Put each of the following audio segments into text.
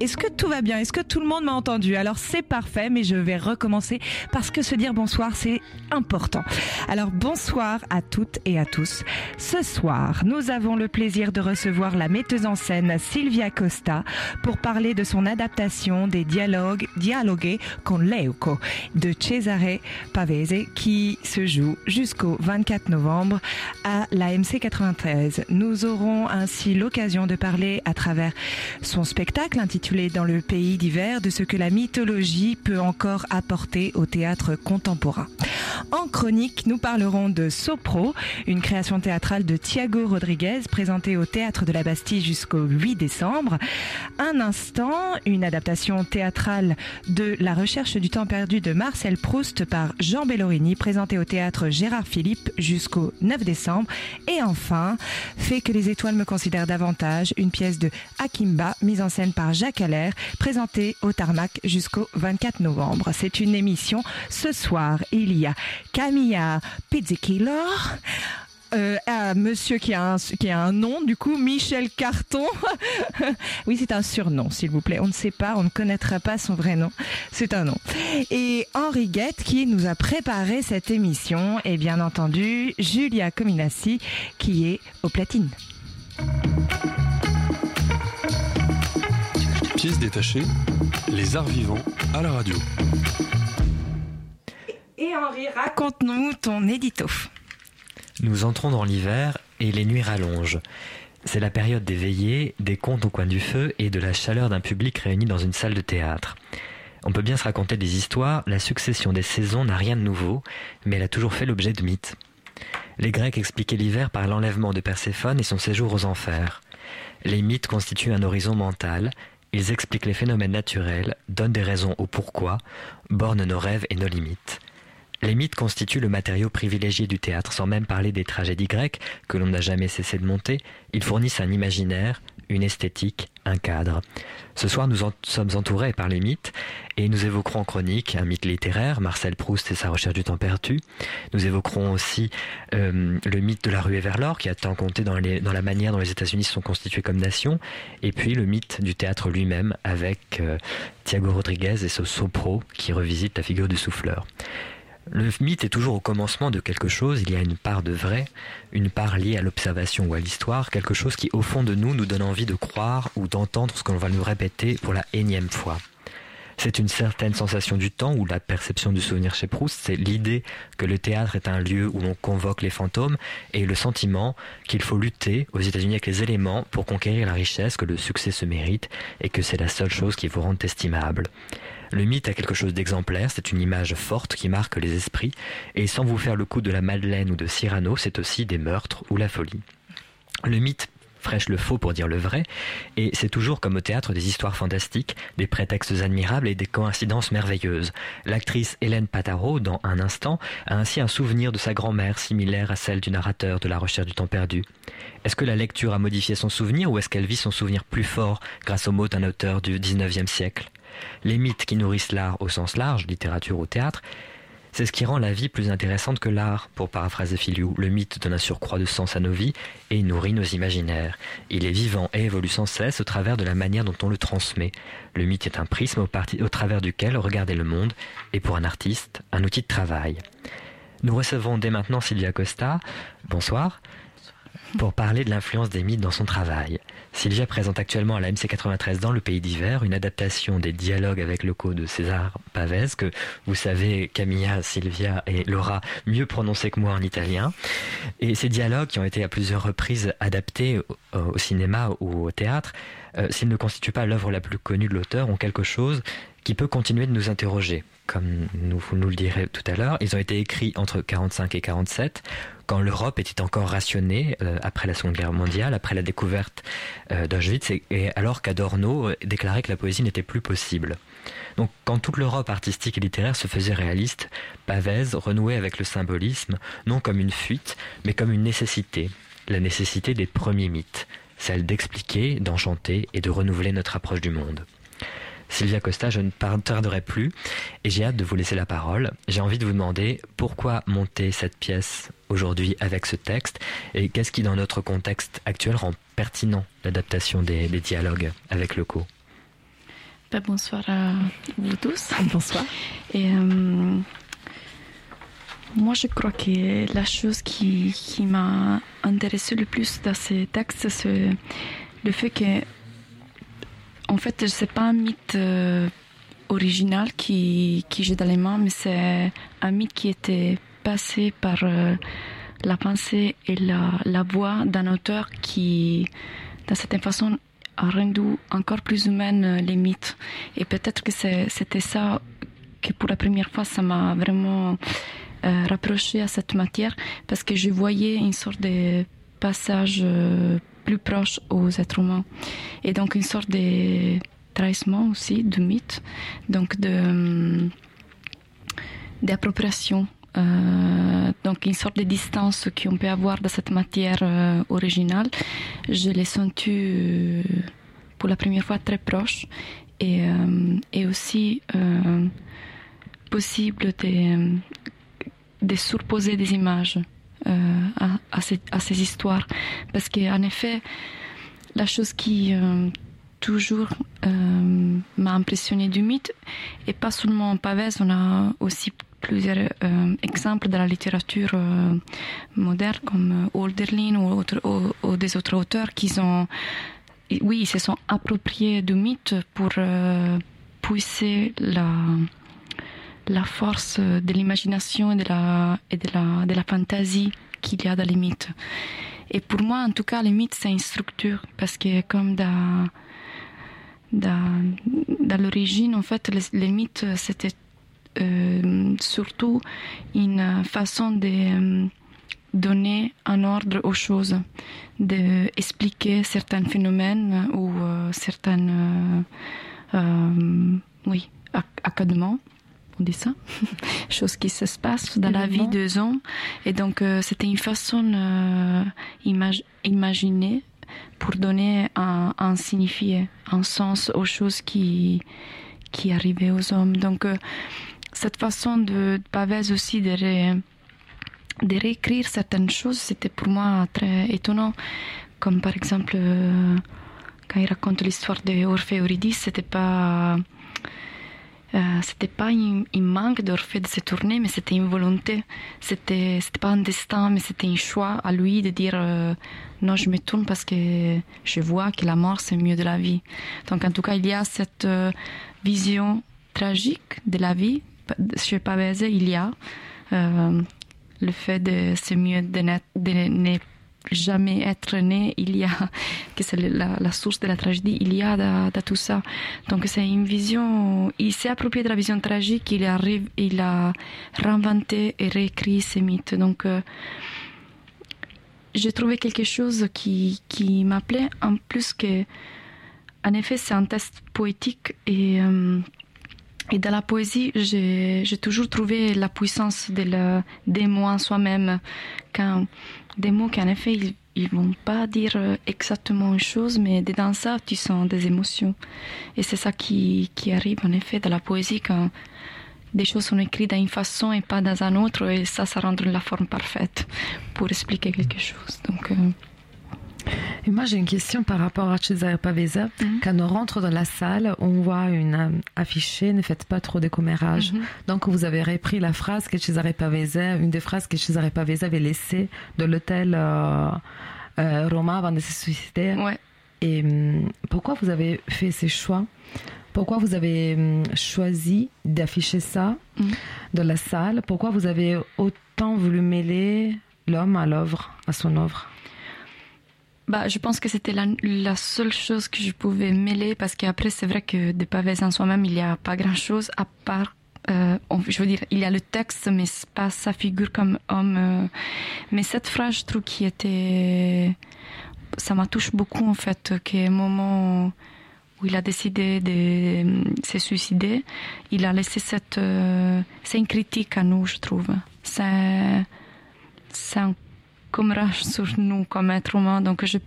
Est-ce que tout va bien? Est-ce que tout le monde m'a entendu? Alors c'est parfait, mais je vais recommencer parce que se dire bonsoir, c'est important. Alors bonsoir à toutes et à tous. Ce soir, nous avons le plaisir de recevoir la metteuse en scène Sylvia Costa pour parler de son adaptation des dialogues Dialogue con Leuco de Cesare Pavese qui se joue jusqu'au 24 novembre à la MC 93. Nous aurons ainsi l'occasion de parler à travers son spectacle intitulé Dans le pays d'hiver de ce que la mythologie peut encore apporter au théâtre contemporain. En chronique, nous parlerons de Sopro, une création théâtrale de Thiago Rodriguez présentée au théâtre de la Bastille jusqu'au 8 décembre. Un instant, une adaptation théâtrale de La recherche du temps perdu de Marcel Proust par Jean Bellorini présentée au théâtre Gérard Philippe jusqu'au 9 décembre. Et enfin, Fait que les étoiles me considèrent davantage, une pièce de Akimba mise en scène par Jacques Allaire présentée au Tarmac jusqu'au 24 novembre. C'est une émission. Ce soir, il y a Camilla Pizzicchilor, euh, monsieur qui a, un, qui a un nom, du coup, Michel Carton. oui, c'est un surnom, s'il vous plaît. On ne sait pas, on ne connaîtra pas son vrai nom. C'est un nom. Et Henri Guette qui nous a préparé cette émission. Et bien entendu, Julia Cominassi qui est au platine. Pièce détachée, les arts vivants à la radio. Et Henri, raconte-nous ton édito. Nous entrons dans l'hiver et les nuits rallongent. C'est la période des veillées, des contes au coin du feu et de la chaleur d'un public réuni dans une salle de théâtre. On peut bien se raconter des histoires, la succession des saisons n'a rien de nouveau, mais elle a toujours fait l'objet de mythes. Les Grecs expliquaient l'hiver par l'enlèvement de Perséphone et son séjour aux enfers. Les mythes constituent un horizon mental, ils expliquent les phénomènes naturels, donnent des raisons au pourquoi, bornent nos rêves et nos limites. Les mythes constituent le matériau privilégié du théâtre, sans même parler des tragédies grecques que l'on n'a jamais cessé de monter. Ils fournissent un imaginaire, une esthétique, un cadre. Ce soir, nous en sommes entourés par les mythes et nous évoquerons en chronique un mythe littéraire, Marcel Proust et sa recherche du temps perdu. Nous évoquerons aussi euh, le mythe de la ruée vers l'or qui a tant compté dans, les- dans la manière dont les États-Unis sont constitués comme nation, et puis le mythe du théâtre lui-même avec euh, Thiago Rodriguez et ce sopro qui revisite la figure du souffleur. Le mythe est toujours au commencement de quelque chose, il y a une part de vrai, une part liée à l'observation ou à l'histoire, quelque chose qui au fond de nous nous donne envie de croire ou d'entendre ce qu'on va nous répéter pour la énième fois. C'est une certaine sensation du temps ou la perception du souvenir chez Proust, c'est l'idée que le théâtre est un lieu où l'on convoque les fantômes et le sentiment qu'il faut lutter aux États-Unis avec les éléments pour conquérir la richesse, que le succès se mérite et que c'est la seule chose qui vous rende estimable. Le mythe a quelque chose d'exemplaire, c'est une image forte qui marque les esprits, et sans vous faire le coup de la Madeleine ou de Cyrano, c'est aussi des meurtres ou la folie. Le mythe fraîche le faux pour dire le vrai, et c'est toujours comme au théâtre des histoires fantastiques, des prétextes admirables et des coïncidences merveilleuses. L'actrice Hélène Pataro, dans Un instant, a ainsi un souvenir de sa grand-mère similaire à celle du narrateur de La recherche du temps perdu. Est-ce que la lecture a modifié son souvenir ou est-ce qu'elle vit son souvenir plus fort grâce aux mots d'un auteur du 19e siècle? Les mythes qui nourrissent l'art au sens large, littérature ou théâtre, c'est ce qui rend la vie plus intéressante que l'art, pour paraphraser Filiou. Le mythe donne un surcroît de sens à nos vies et nourrit nos imaginaires. Il est vivant et évolue sans cesse au travers de la manière dont on le transmet. Le mythe est un prisme au, au travers duquel regarder le monde est pour un artiste un outil de travail. Nous recevons dès maintenant Sylvia Costa. Bonsoir. Pour parler de l'influence des mythes dans son travail. Sylvia présente actuellement à la MC93 dans le pays d'hiver une adaptation des dialogues avec locaux de César Pavese que vous savez Camilla, Sylvia et Laura mieux prononcer que moi en italien. Et ces dialogues qui ont été à plusieurs reprises adaptés au, au cinéma ou au théâtre, euh, s'ils ne constituent pas l'œuvre la plus connue de l'auteur, ont quelque chose qui peut continuer de nous interroger. Comme nous, vous nous le direz tout à l'heure, ils ont été écrits entre 45 et 47, quand l'Europe était encore rationnée euh, après la Seconde Guerre mondiale, après la découverte euh, d'Auschwitz, et, alors qu'Adorno déclarait que la poésie n'était plus possible. Donc quand toute l'Europe artistique et littéraire se faisait réaliste, Pavès renouait avec le symbolisme, non comme une fuite, mais comme une nécessité, la nécessité des premiers mythes, celle d'expliquer, d'enchanter et de renouveler notre approche du monde. Sylvia Costa, je ne tarderai plus et j'ai hâte de vous laisser la parole. J'ai envie de vous demander pourquoi monter cette pièce aujourd'hui avec ce texte et qu'est-ce qui, dans notre contexte actuel, rend pertinent l'adaptation des, dialogues avec le co. Ben, bonsoir à vous tous. Bonsoir. Et euh, moi, je crois que la chose qui, qui m'a intéressé le plus dans ces textes, c'est le fait que en fait, c'est pas un mythe euh, original qui, qui j'ai dans les mains, mais c'est un mythe qui était passé par euh, la pensée et la, la voix d'un auteur qui, d'une certaine façon, a rendu encore plus humaine euh, les mythes. Et peut-être que c'était ça que pour la première fois, ça m'a vraiment rapproché à cette matière, parce que je voyais une sorte de passage plus proche aux êtres humains. Et donc une sorte de trahissement aussi, de mythe, donc hum, d'appropriation. Euh, donc une sorte de distance qu'on peut avoir de cette matière euh, originale, je l'ai senti euh, pour la première fois très proche et, et aussi possible de, de surposer des images. Euh, à, ces, histoires. Parce qu'en effet, la chose qui euh, toujours euh, m'a impressionné du mythe, et pas seulement en Pavès, on a aussi plusieurs exemples dans la littérature moderne comme Olderlin ou, des autres auteurs qui ont, oui, se sont appropriés du mythe pour pousser la, la force de l'imagination et de la, et de la, de la fantaisie qu'il y a dans les mythes. Et pour moi, en tout cas, les mythes, c'est une structure, parce que comme dans, dans, dans l'origine, en fait, les, mythes, c'était euh, surtout une façon de euh, donner un ordre aux choses, d'expliquer certains phénomènes ou euh, certains, oui, académents on dit ça, chose qui se passe dans la vie des hommes. Et donc, euh, c'était une façon euh, imaginée pour donner un, un, signifié, un sens aux choses qui, qui arrivaient aux hommes. Donc, euh, cette façon de, de aussi de, de réécrire certaines choses, c'était pour moi très étonnant. Comme par exemple, quand il raconte l'histoire d'Orphée et Eurydice, c'était pas euh, c'était pas un, manque d'Orphée de se tourner, mais c'était une volonté. C'était, c'était pas un destin, mais c'était un choix à lui de dire euh, non, je me tourne parce que je vois que la mort c'est mieux de la vie. Donc en tout cas, il y a cette euh, vision tragique de la vie. Chez Pavese, il y a le fait de c'est mieux de, de ne jamais être né, il y a, que c'est la, source de la tragédie, il y a de, tout ça. Donc c'est une vision, il s'est approprié de la vision tragique, il, arrive, il a réinventé et réécrit ces mythes. Donc euh, j'ai trouvé quelque chose qui, qui m'appelait, en plus que, en effet, c'est un test poétique et. Euh, et dans la poésie, j'ai toujours trouvé la puissance de la, des mots en soi-même. Quand des mots qui, en effet, ils, ils vont pas dire euh, exactement une chose, mais dans ça, tu sens des émotions. Et c'est ça qui, qui arrive, en effet, dans la poésie, quand des choses sont écrites d'une façon et pas dans un autre, et ça, ça rend la forme parfaite pour expliquer quelque chose. Donc, euh, et moi, j'ai une question par rapport à Cesare Pavesa. Mhm. Quand on rentre dans la salle, on voit une euh, affichée ne faites pas trop de commérages. Mhm. Donc, vous avez repris la phrase que Cesare Pavesa, une des phrases que Cesare Pavesa avait laissée de l'hôtel euh, euh, romain avant de se suicider. Ouais. Et hum, pourquoi vous avez fait ces choix? Pourquoi vous avez hum, choisi d'afficher ça mhm. dans la salle? Pourquoi vous avez autant voulu mêler l'homme à l'œuvre, à son œuvre? Bah, je pense que c'était la, la, seule chose que je pouvais mêler parce qu'après, c'est vrai que de Pavès en soi-même, il n'y a pas grand-chose à part euh, je veux dire, il y a le texte, mais pas sa figure comme homme. Euh. mais cette phrase, je trouve qui était, ça m'a touché beaucoup en fait, qu'au moment où il a décidé de se suicider, il a laissé cette, euh, c'est une critique à nous, je trouve. C'est, c'est un commérage sur nous comme être humain. Donc je,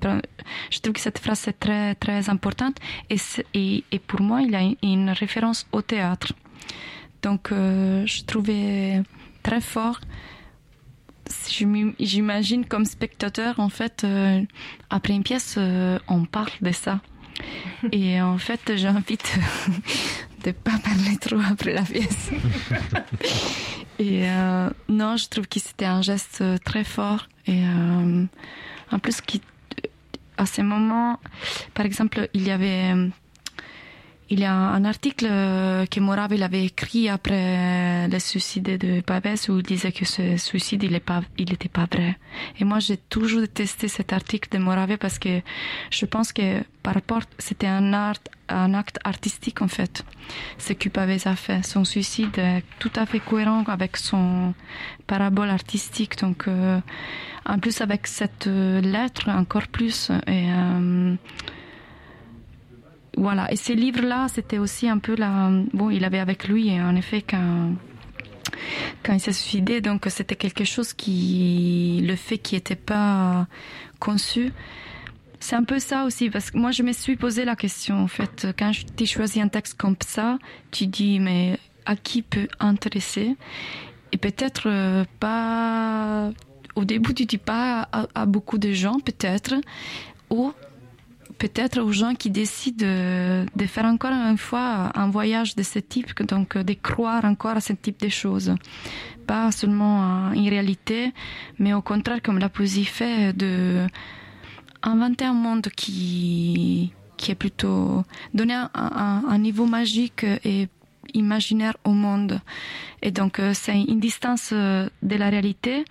je trouve que cette phrase est très très importante et, et, et pour moi il y a une référence au théâtre. Donc, euh, je trouvais très fort. J'imagine comme spectateur, en fait, euh, après une pièce, euh, on parle de ça. Et en fait, j'invite de pas parler trop après la pièce. et non, je trouve que c'était un geste très fort. Et en plus, qui, à ce moment, par exemple, il y avait il y a un article euh, que Morave avait écrit après le suicide de Pavès où il disait que ce suicide il pas pas vrai. Et moi j'ai toujours détesté cet article de Morave parce que je pense que par rapport c'était un acte artistique en fait. Ce que Pavès a fait, son suicide est tout à fait cohérent avec son parabole artistique. Donc euh, en plus avec cette euh, lettre encore plus et voilà. Et ces livres-là, c'était aussi un peu la. Bon, il avait avec lui, en effet, quand il s'est suicidé, donc c'était quelque chose qui, le fait qu'il n'était pas conçu, c'est un peu ça aussi, parce que moi je me suis posé la question, en fait, quand tu choisis un texte comme ça, tu dis, mais à qui peut intéresser? Et peut-être euh, pas, au début tu dis pas à, à beaucoup de gens, peut-être, ou peut-être aux gens qui décident de, faire encore une fois un voyage de ce type, donc de croire encore à ce type de choses. Pas seulement une réalité, mais au contraire, comme la poésie fait, de inventer un monde qui, qui est plutôt donner un, niveau magique et imaginaire au monde. Et donc, euh, c'est une distance euh, de la réalité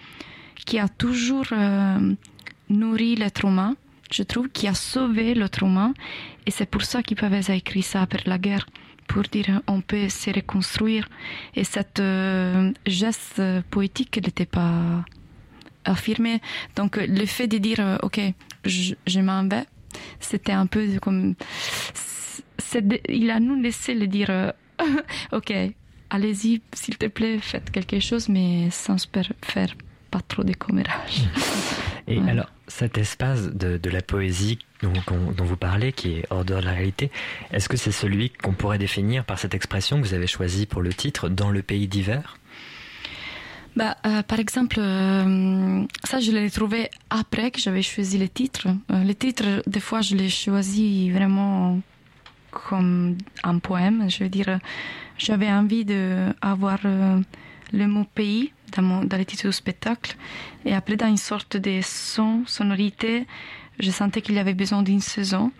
qui a toujours euh, nourri l'être humain je trouve, qui a sauvé l'autre humain. Et c'est pour ça qu'Ipavès a écrit ça après la guerre, pour dire on peut se reconstruire. Et cette euh, geste poétique n'était pas affirmé. Donc le fait de dire euh, ok, je, je m'en vais, c'était un peu comme il a nous laissé le dire euh, ok, allez-y s'il te plaît, faites quelque chose, mais sans faire pas trop de commérage. Et alors, cet espace de, la poésie dont, vous parlez, qui est hors de la réalité, est-ce que c'est celui qu'on pourrait définir par cette expression que vous avez choisie pour le titre, dans le pays d'hiver bah, euh, par exemple, euh, ça je l'ai trouvé après que j'avais choisi le titre. Euh, le titre, des fois, je l'ai choisi vraiment comme un poème. Je veux dire, j'avais envie d'avoir le mot pays dans, dans le titre du spectacle. Et après, dans une sorte de son, sonorité, je sentais qu'il y avait besoin d'une saison.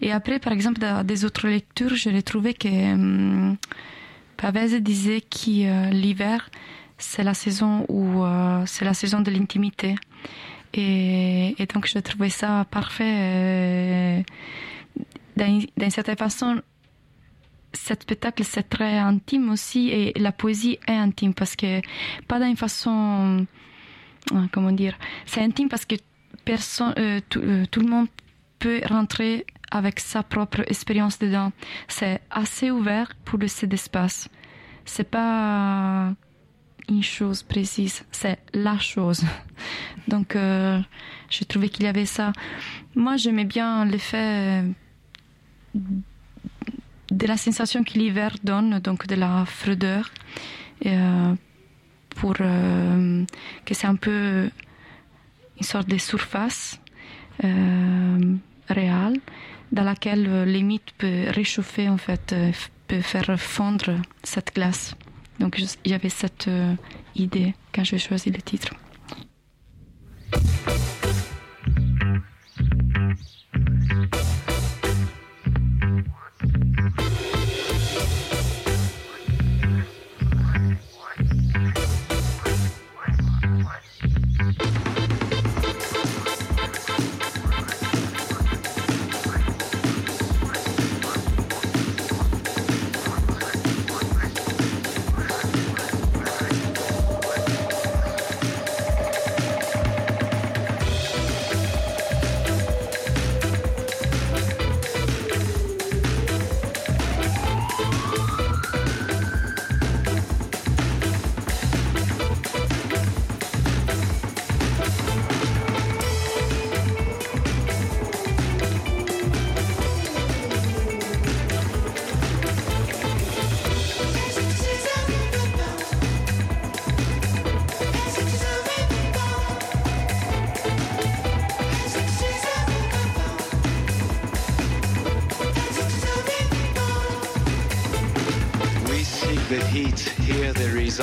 Et après, par exemple, dans des autres lectures, je trouvé que hum, Pavese disait que euh, l'hiver, c'est la saison où euh, c'est la saison de l'intimité. Et, et, donc, je trouvais ça parfait. Euh, d'une certaine façon, cet spectacle, c'est très intime aussi, et la poésie est intime parce que, pas d'une façon, euh, comment dire, c'est intime parce que personne, euh, euh, tout, le monde peut rentrer avec sa propre expérience dedans. C'est assez ouvert pour le cet espace. C'est pas une chose précise, c'est la chose. Donc, je trouvais qu'il y avait ça. Moi, j'aimais bien l'effet de la sensation que l'hiver donne, donc de la fraudeur, euh, pour euh, que c'est un peu une sorte de surface euh, réelle dans laquelle les mythes peuvent réchauffer, en fait, peut faire fondre cette glace. Donc j'avais cette idée quand j'ai choisi le titre.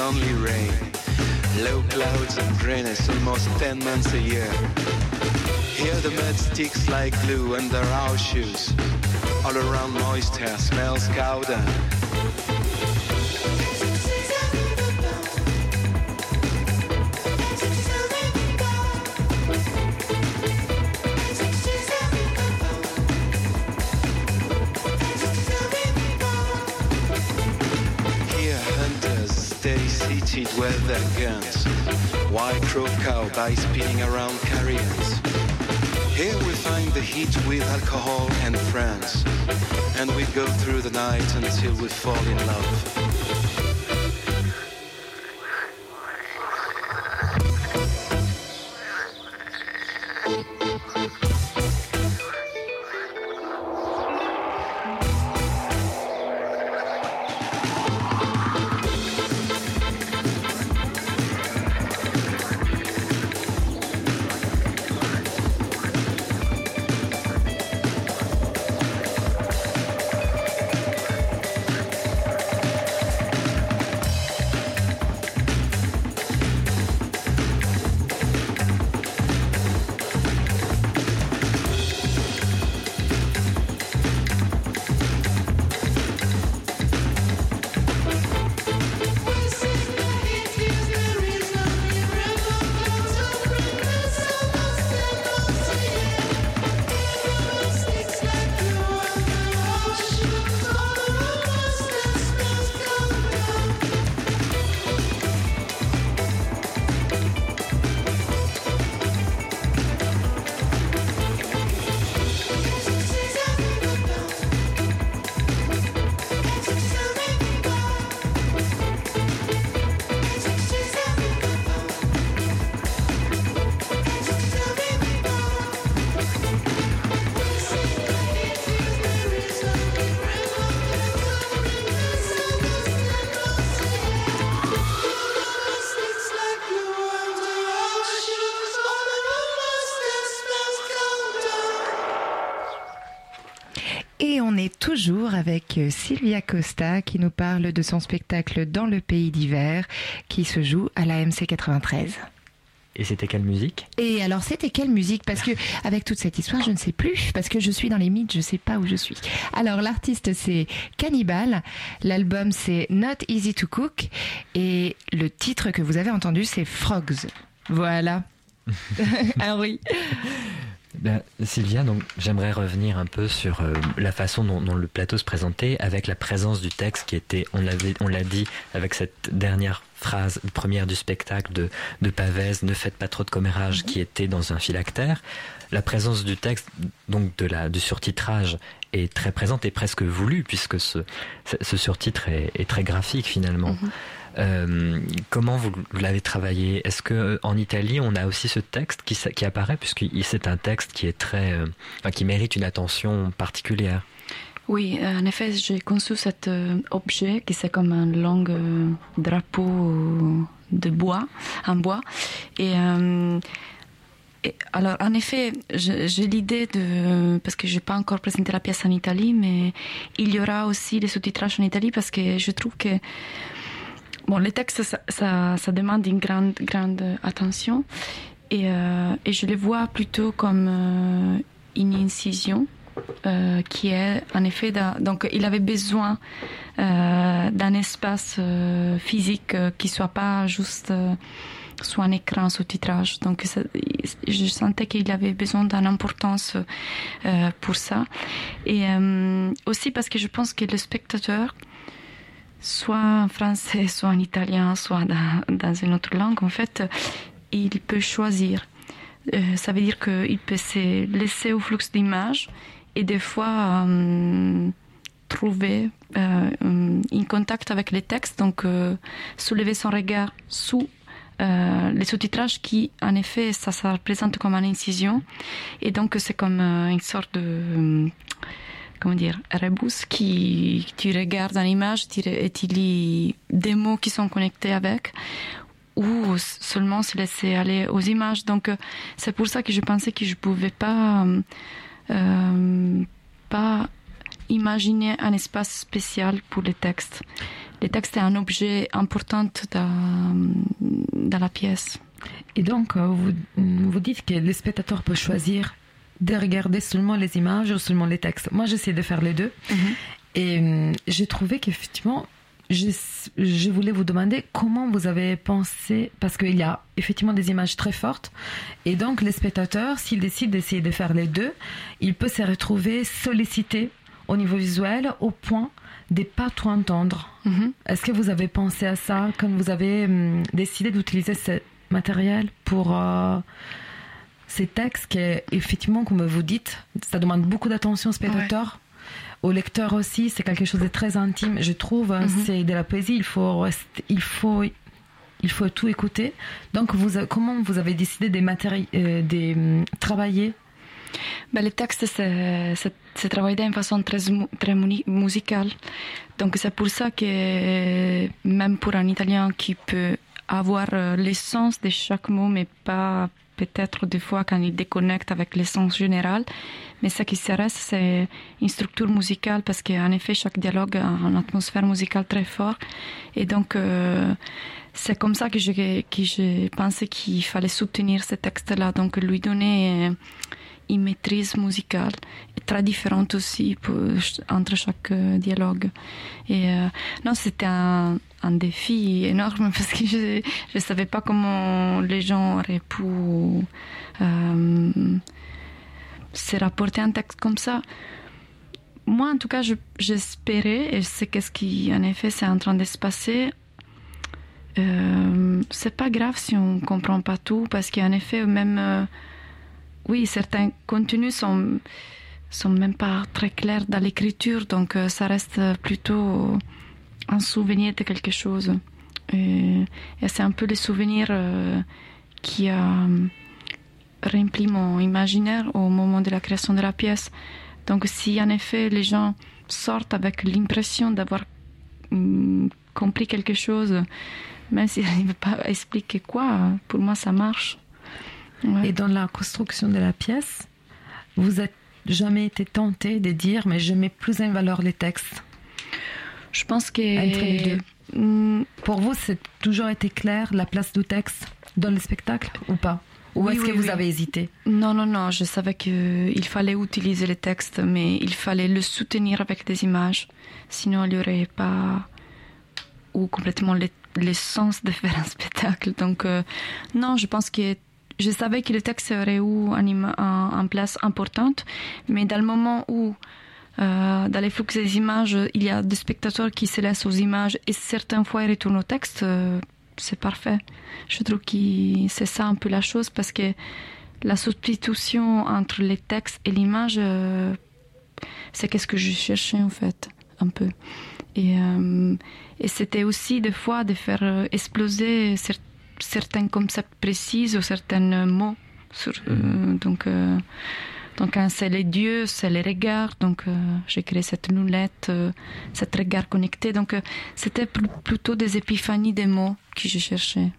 Only rain. Low clouds and rain is almost ten months a year. Here the mud sticks like glue under our shoes. All around moist hair smells cow dung. Seated with their guns. Crow cow by spinning around carrions. Here we find the heat with alcohol and friends. And we go through the night until we fall in love. Avec Sylvia Costa qui nous parle de son spectacle Dans le pays d'hiver qui se joue à la MC 93. Et c'était quelle musique? Et alors c'était quelle musique? Parce que avec toute cette histoire, je ne sais plus parce que je suis dans les mythes, je ne sais pas où je suis. Alors l'artiste c'est Cannibal, l'album c'est Not Easy to Cook et le titre que vous avez entendu c'est Frogs. Voilà. ah oui. Ben, Sylvia, donc j'aimerais revenir un peu sur euh, la façon dont, le plateau se présentait, avec la présence du texte qui était, on l'avait, on l'a dit, avec cette dernière phrase première du spectacle de, de Pavès, ne faites pas trop de commérage, qui était dans un phylactère. La présence du texte, donc de la, du surtitrage, est très présente et presque voulue, puisque ce, ce surtitre est, très graphique finalement. Mhm. Euh, comment vous, l'avez travaillé? Est-ce que euh, en Italie on a aussi ce texte qui, apparaît? Puisque c'est un texte qui est très, euh, qui mérite une attention particulière. Oui, en effet, j'ai conçu cet objet qui c'est comme un long drapeau de bois, en bois. Et, alors, en effet, j'ai l'idée de, parce que je n'ai pas encore présenté la pièce en Italie, mais il y aura aussi des sous-titrages en Italie parce que je trouve que Bon, les textes, ça, ça, demande une grande, grande attention. Et, euh, et je les vois plutôt comme euh, une incision euh, qui est en effet donc il avait besoin d'un espace physique qui soit pas juste sur un écran sous-titrage donc je sentais qu'il avait besoin d'une importance pour ça et aussi parce que je pense que le spectateur soit en français, soit en italien, soit dans, une autre langue, en fait, il peut choisir. Euh, ça veut dire qu'il peut se laisser au flux d'images et des fois euh, trouver euh, un contact avec les textes, donc soulever son regard sous les sous-titrages qui, en effet, ça, ça représente comme une incision. Et donc, c'est comme une sorte de comment dire, rebus qui tu regardes une image et tu lis des mots qui sont connectés avec ou seulement se laisser aller aux images. Donc euh, c'est pour ça que je pensais que je pouvais pas euh, pas imaginer un espace spécial pour les textes. les textes est un objet important dans, dans la pièce. Et donc, vous, vous dites que le spectateur peut choisir de regarder seulement les images ou seulement les textes. Moi, j'essaie de faire les deux. Mhm. Et euh, j'ai trouvé qu'effectivement, je, je, voulais vous demander comment vous avez pensé, parce qu'il y a effectivement des images très fortes, et donc les spectateurs, s'ils décident d'essayer de faire les deux, il peut se retrouver sollicité au niveau visuel au point de pas tout entendre. Mhm. Est-ce que vous avez pensé à ça quand vous avez hum, décidé d'utiliser ce matériel pour euh, ces textes qui, effectivement, comme vous dites, ça demande beaucoup d'attention au spectateur. Au lecteur aussi, c'est quelque chose de très intime, je trouve. Mhm. C'est de la poésie, il faut, il faut, il faut tout écouter. Donc, vous, comment vous avez décidé de, euh, de hum, travailler? Ben, les textes, c'est travaillé d'une façon très, très musicale. Donc, c'est pour ça que même pour un Italien qui peut avoir euh, l'essence de chaque mot, mais pas peut-être des fois quand il déconnecte avec l'essence générale. Mais ce qui reste, c'est une structure musicale parce qu'en effet, chaque dialogue a une atmosphère musicale très forte. Et donc, euh, c'est comme ça que j'ai que pensé qu'il fallait soutenir ce texte-là. Donc, lui donner une maîtrise musicale très différente aussi entre chaque euh, dialogue. Et euh, non, c'était un, un, défi énorme parce que je ne savais pas comment les gens auraient pu euh, se rapporter un texte comme ça. Moi, en tout cas, j'espérais, et c'est qu'est-ce qui, en effet, c'est en train de se passer. Euh, c'est pas grave si on comprend pas tout, parce qu'en effet, même oui, certains contenus sont sont même pas très clairs dans l'écriture, donc euh, ça reste plutôt un souvenir de quelque chose. Et, c'est un peu le souvenir euh, qui a rempli mon imaginaire au moment de la création de la pièce. Donc si en effet les gens sortent avec l'impression d'avoir mm, compris quelque chose, même s'ils n'arrivent pas à expliquer quoi, pour moi ça marche. Et dans la construction de la pièce, vous êtes jamais été tenté de dire mais je mets plus en valeur les textes Je pense que mm. Pour vous, c'est toujours été clair la place du texte dans le spectacle ou pas? Ou est-ce que vous avez hésité? Non, non, non. Je savais qu'il fallait utiliser les textes, mais il fallait le soutenir avec des images. Sinon, il n'y aurait pas ou complètement l'essence de faire un spectacle. Donc, euh, non, je pense que je savais que le texte aurait eu une place importante, mais dans le moment où euh, dans les flux des images, il y a des spectateurs qui se laissent aux images et certaines fois ils retournent au texte, euh, c'est parfait. Je trouve que c'est ça un peu la chose parce que la substitution entre les textes et l'image, euh, c'est qu'est-ce que je cherchais en fait, un peu. Et, et c'était aussi des fois de faire exploser certains concepts précis ou certains mots. Sur, euh, mhm. Donc, euh, donc c'est les dieux, c'est les regards. Donc, euh, j'ai créé cette lunette, cet regard connecté. Donc, c'était plutôt des épiphanies des mots que je cherchais.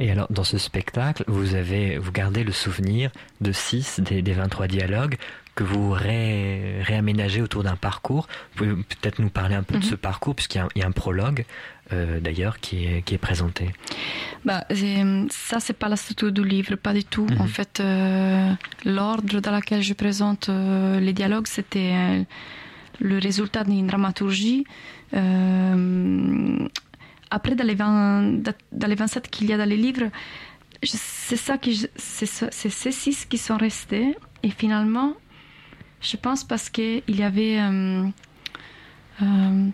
Et alors, dans ce spectacle, vous avez, vous gardez le souvenir de 6 des, des 23 dialogues que vous ré, réaménagez autour d'un parcours. Vous pouvez peut-être nous parler un peu de mhm. ce parcours, puisqu'il y, y, a un prologue euh, d'ailleurs qui est, qui est présenté. Bah, ça, c'est pas la structure du livre, pas du tout. En mhm. fait, euh, l'ordre dans lequel je présente euh, les dialogues, c'était le résultat d'une dramaturgie. après, dans les, 20, dans les 27 qu'il y a dans les livres, c'est ça qui, c'est ces six qui sont restés. Et finalement, je pense parce qu'il y avait euh, euh,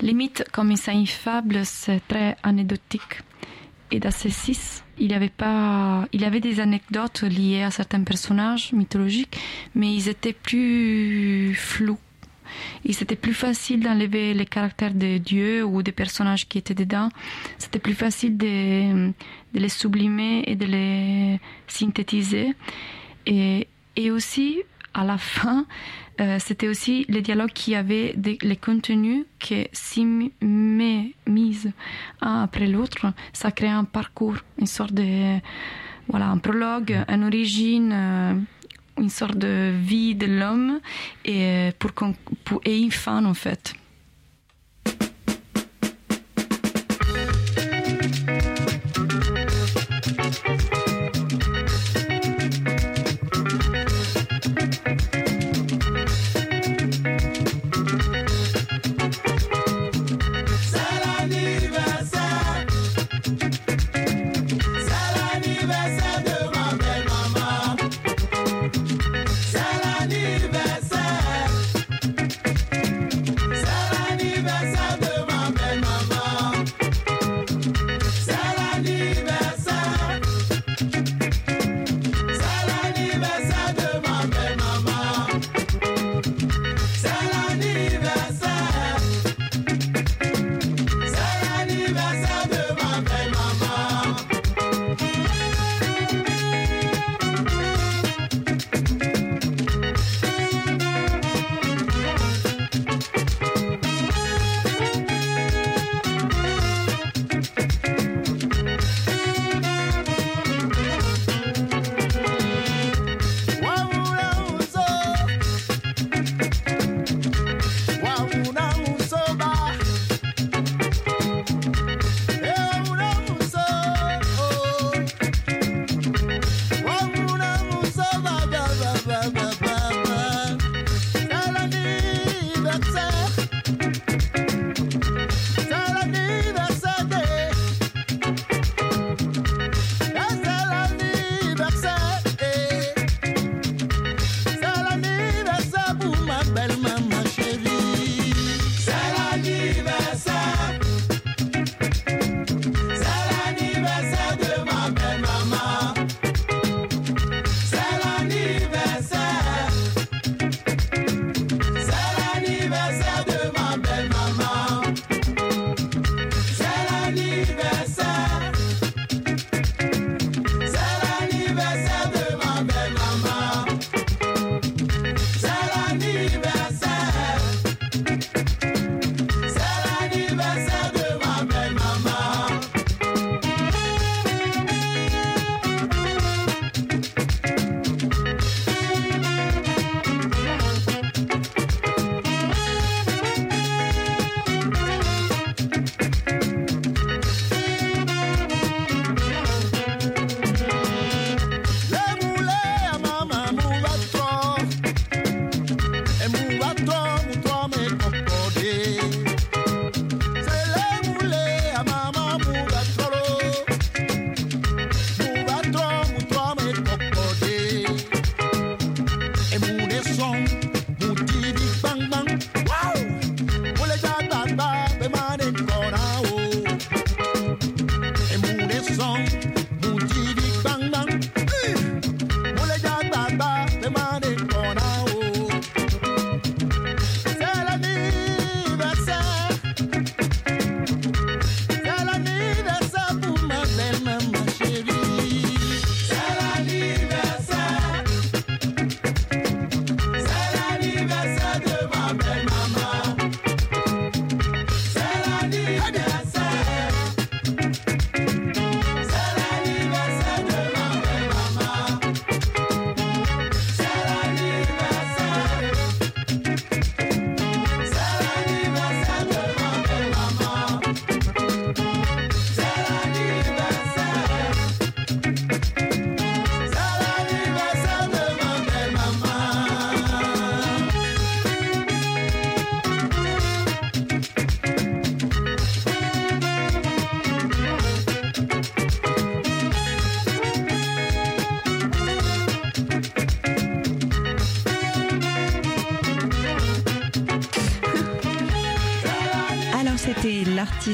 limite comme c'est une fable, c'est très anecdotique. Et dans ces six, il avait pas, il avait des anecdotes liées à certains personnages mythologiques, mais ils étaient plus flous. Et c'était plus facile d'enlever les caractères des dieux ou des personnages qui étaient dedans. C'était plus facile de, les sublimer et de les synthétiser. Et aussi, à la fin, euh, c'était aussi les dialogues qui avaient des, les contenus qui, si un après l'autre, ça crée un parcours, une sorte de, voilà, un prologue, une origine, euh, une sorte de vie de l'homme et, pour, pour, et une fin en fait.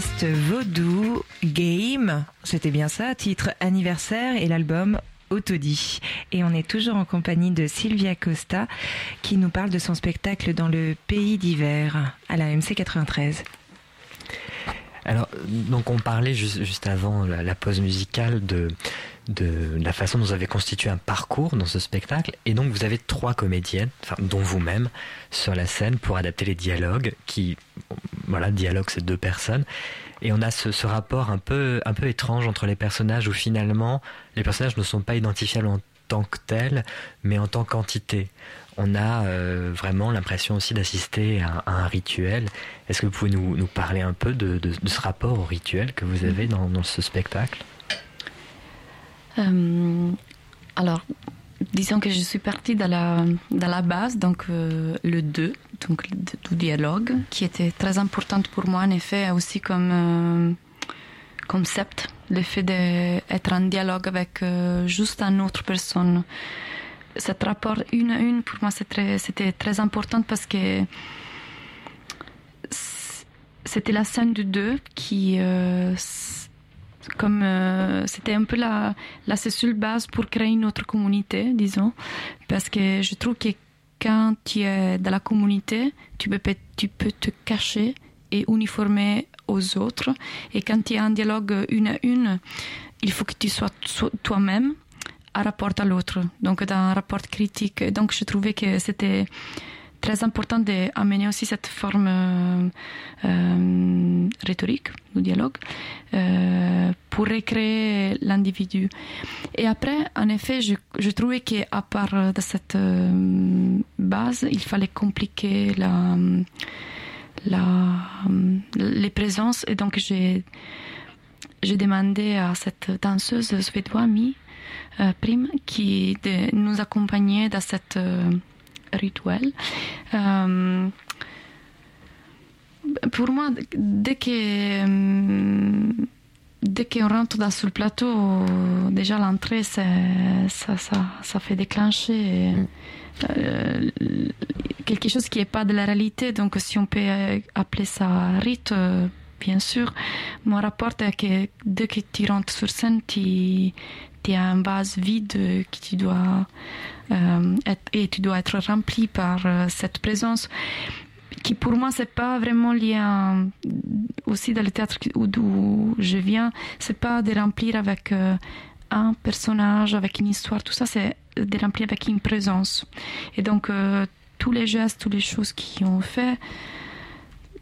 L'artiste vaudou Game, c'était bien ça, titre anniversaire et l'album Autodie. Et on est toujours en compagnie de Sylvia Costa qui nous parle de son spectacle dans le pays d'hiver à la MC 93. Alors, donc on parlait juste, avant la, pause musicale de, de la façon dont vous avez constitué un parcours dans ce spectacle. Et donc vous avez trois comédiennes, dont vous-même, sur la scène pour adapter les dialogues qui, voilà, dialogue c'est deux personnes. Et on a ce, rapport un peu, un peu étrange entre les personnages où finalement les personnages ne sont pas identifiables en tant que tels, mais en tant qu'entité. On a euh, vraiment l'impression aussi d'assister à, un rituel. Est-ce que vous pouvez nous, parler un peu de, ce rapport au rituel que vous avez dans, ce spectacle? Euh, Alors, disons que je suis partie de la, de la base, donc euh, le 2, donc du dialogue, qui était très importante pour moi, en effet, aussi comme euh, concept, le fait d'être en dialogue avec juste une autre personne. Cet rapport une à une, pour moi, c'était très, très important parce que c'était la scène du 2 qui comme euh, c'était un peu la, la cellule base pour créer une autre communauté, disons, parce que je trouve que quand tu es dans la communauté, tu peux, tu peux te cacher et uniformer aux autres. Et quand tu es en dialogue une à une, il faut que tu sois toi-même à rapport à l'autre, donc dans un rapport critique. Donc je trouvais que c'était très important d'amener aussi cette forme euh, euh, rhétorique du dialogue euh, pour recréer l'individu. Et après, en effet, je, je trouvais qu'à part de cette base, il fallait compliquer la, la, les présences. Et donc, j'ai, demandé à cette danseuse suédoise, Mi, Prime, qui de nous accompagnait dans cette rituel. Euh, pour moi, dès que euh, dès qu'on rentre dans le plateau, déjà l'entrée, ça, ça, ça, fait déclencher euh, quelque chose qui n'est pas de la réalité. Donc, si on peut appeler ça rite, bien sûr, mon rapport est que dès que tu rentres sur scène, tu, tu as un vase vide que tu dois euh, et tu dois être rempli par euh, cette présence qui pour moi c'est pas vraiment lié aussi dans le théâtre d'où je viens c'est pas de remplir avec euh, un personnage avec une histoire tout ça c'est de remplir avec une présence. Et donc tous les gestes toutes les choses qui ont fait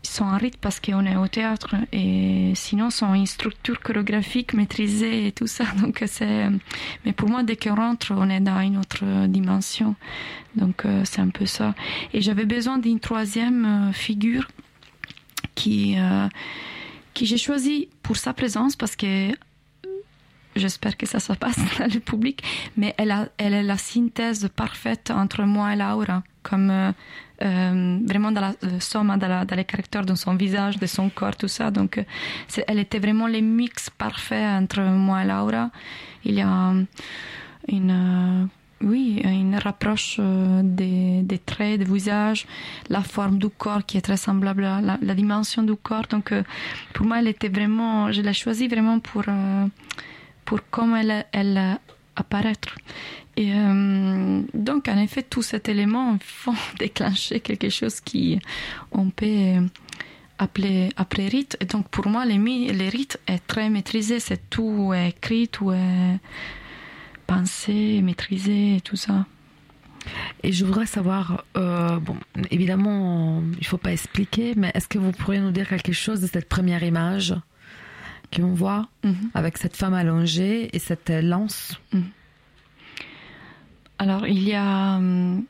sont en rythme parce qu'on est au théâtre et sinon sont une structure chorégraphique maîtrisée et tout ça. Donc c'est, mais pour moi, dès qu'on rentre, on est dans une autre dimension. Donc euh, c'est un peu ça. Et j'avais besoin d'une troisième euh, figure qui, euh, qui j'ai choisi pour sa présence parce que j'espère que ça se passe dans le public, mais elle, a, elle est la synthèse parfaite entre moi et Laura, comme vraiment dans la euh, somme, dans, les caractères de son visage, de son corps, tout ça. Donc, euh, elle était vraiment le mix parfait entre moi et Laura. Il y a une, oui, une rapproche des, traits, des visages, la forme du corps qui est très semblable à la, dimension du corps. Donc, pour moi, elle était vraiment, je l'ai choisie vraiment pour, pour comment elle, elle. Et euh, donc, en effet, tous ces éléments font déclencher quelque chose qui on peut appeler, appeler rite. Et donc, pour moi, les, les rites est très maîtrisé. C'est tout écrit, tout est pensé, maîtrisé, et tout ça. Et je voudrais savoir, euh, bon, évidemment, il faut pas expliquer, mais est-ce que vous pourriez nous dire quelque chose de cette première image qu'on voit Mhm. avec cette femme allongée et cette lance Alors, il y a hum,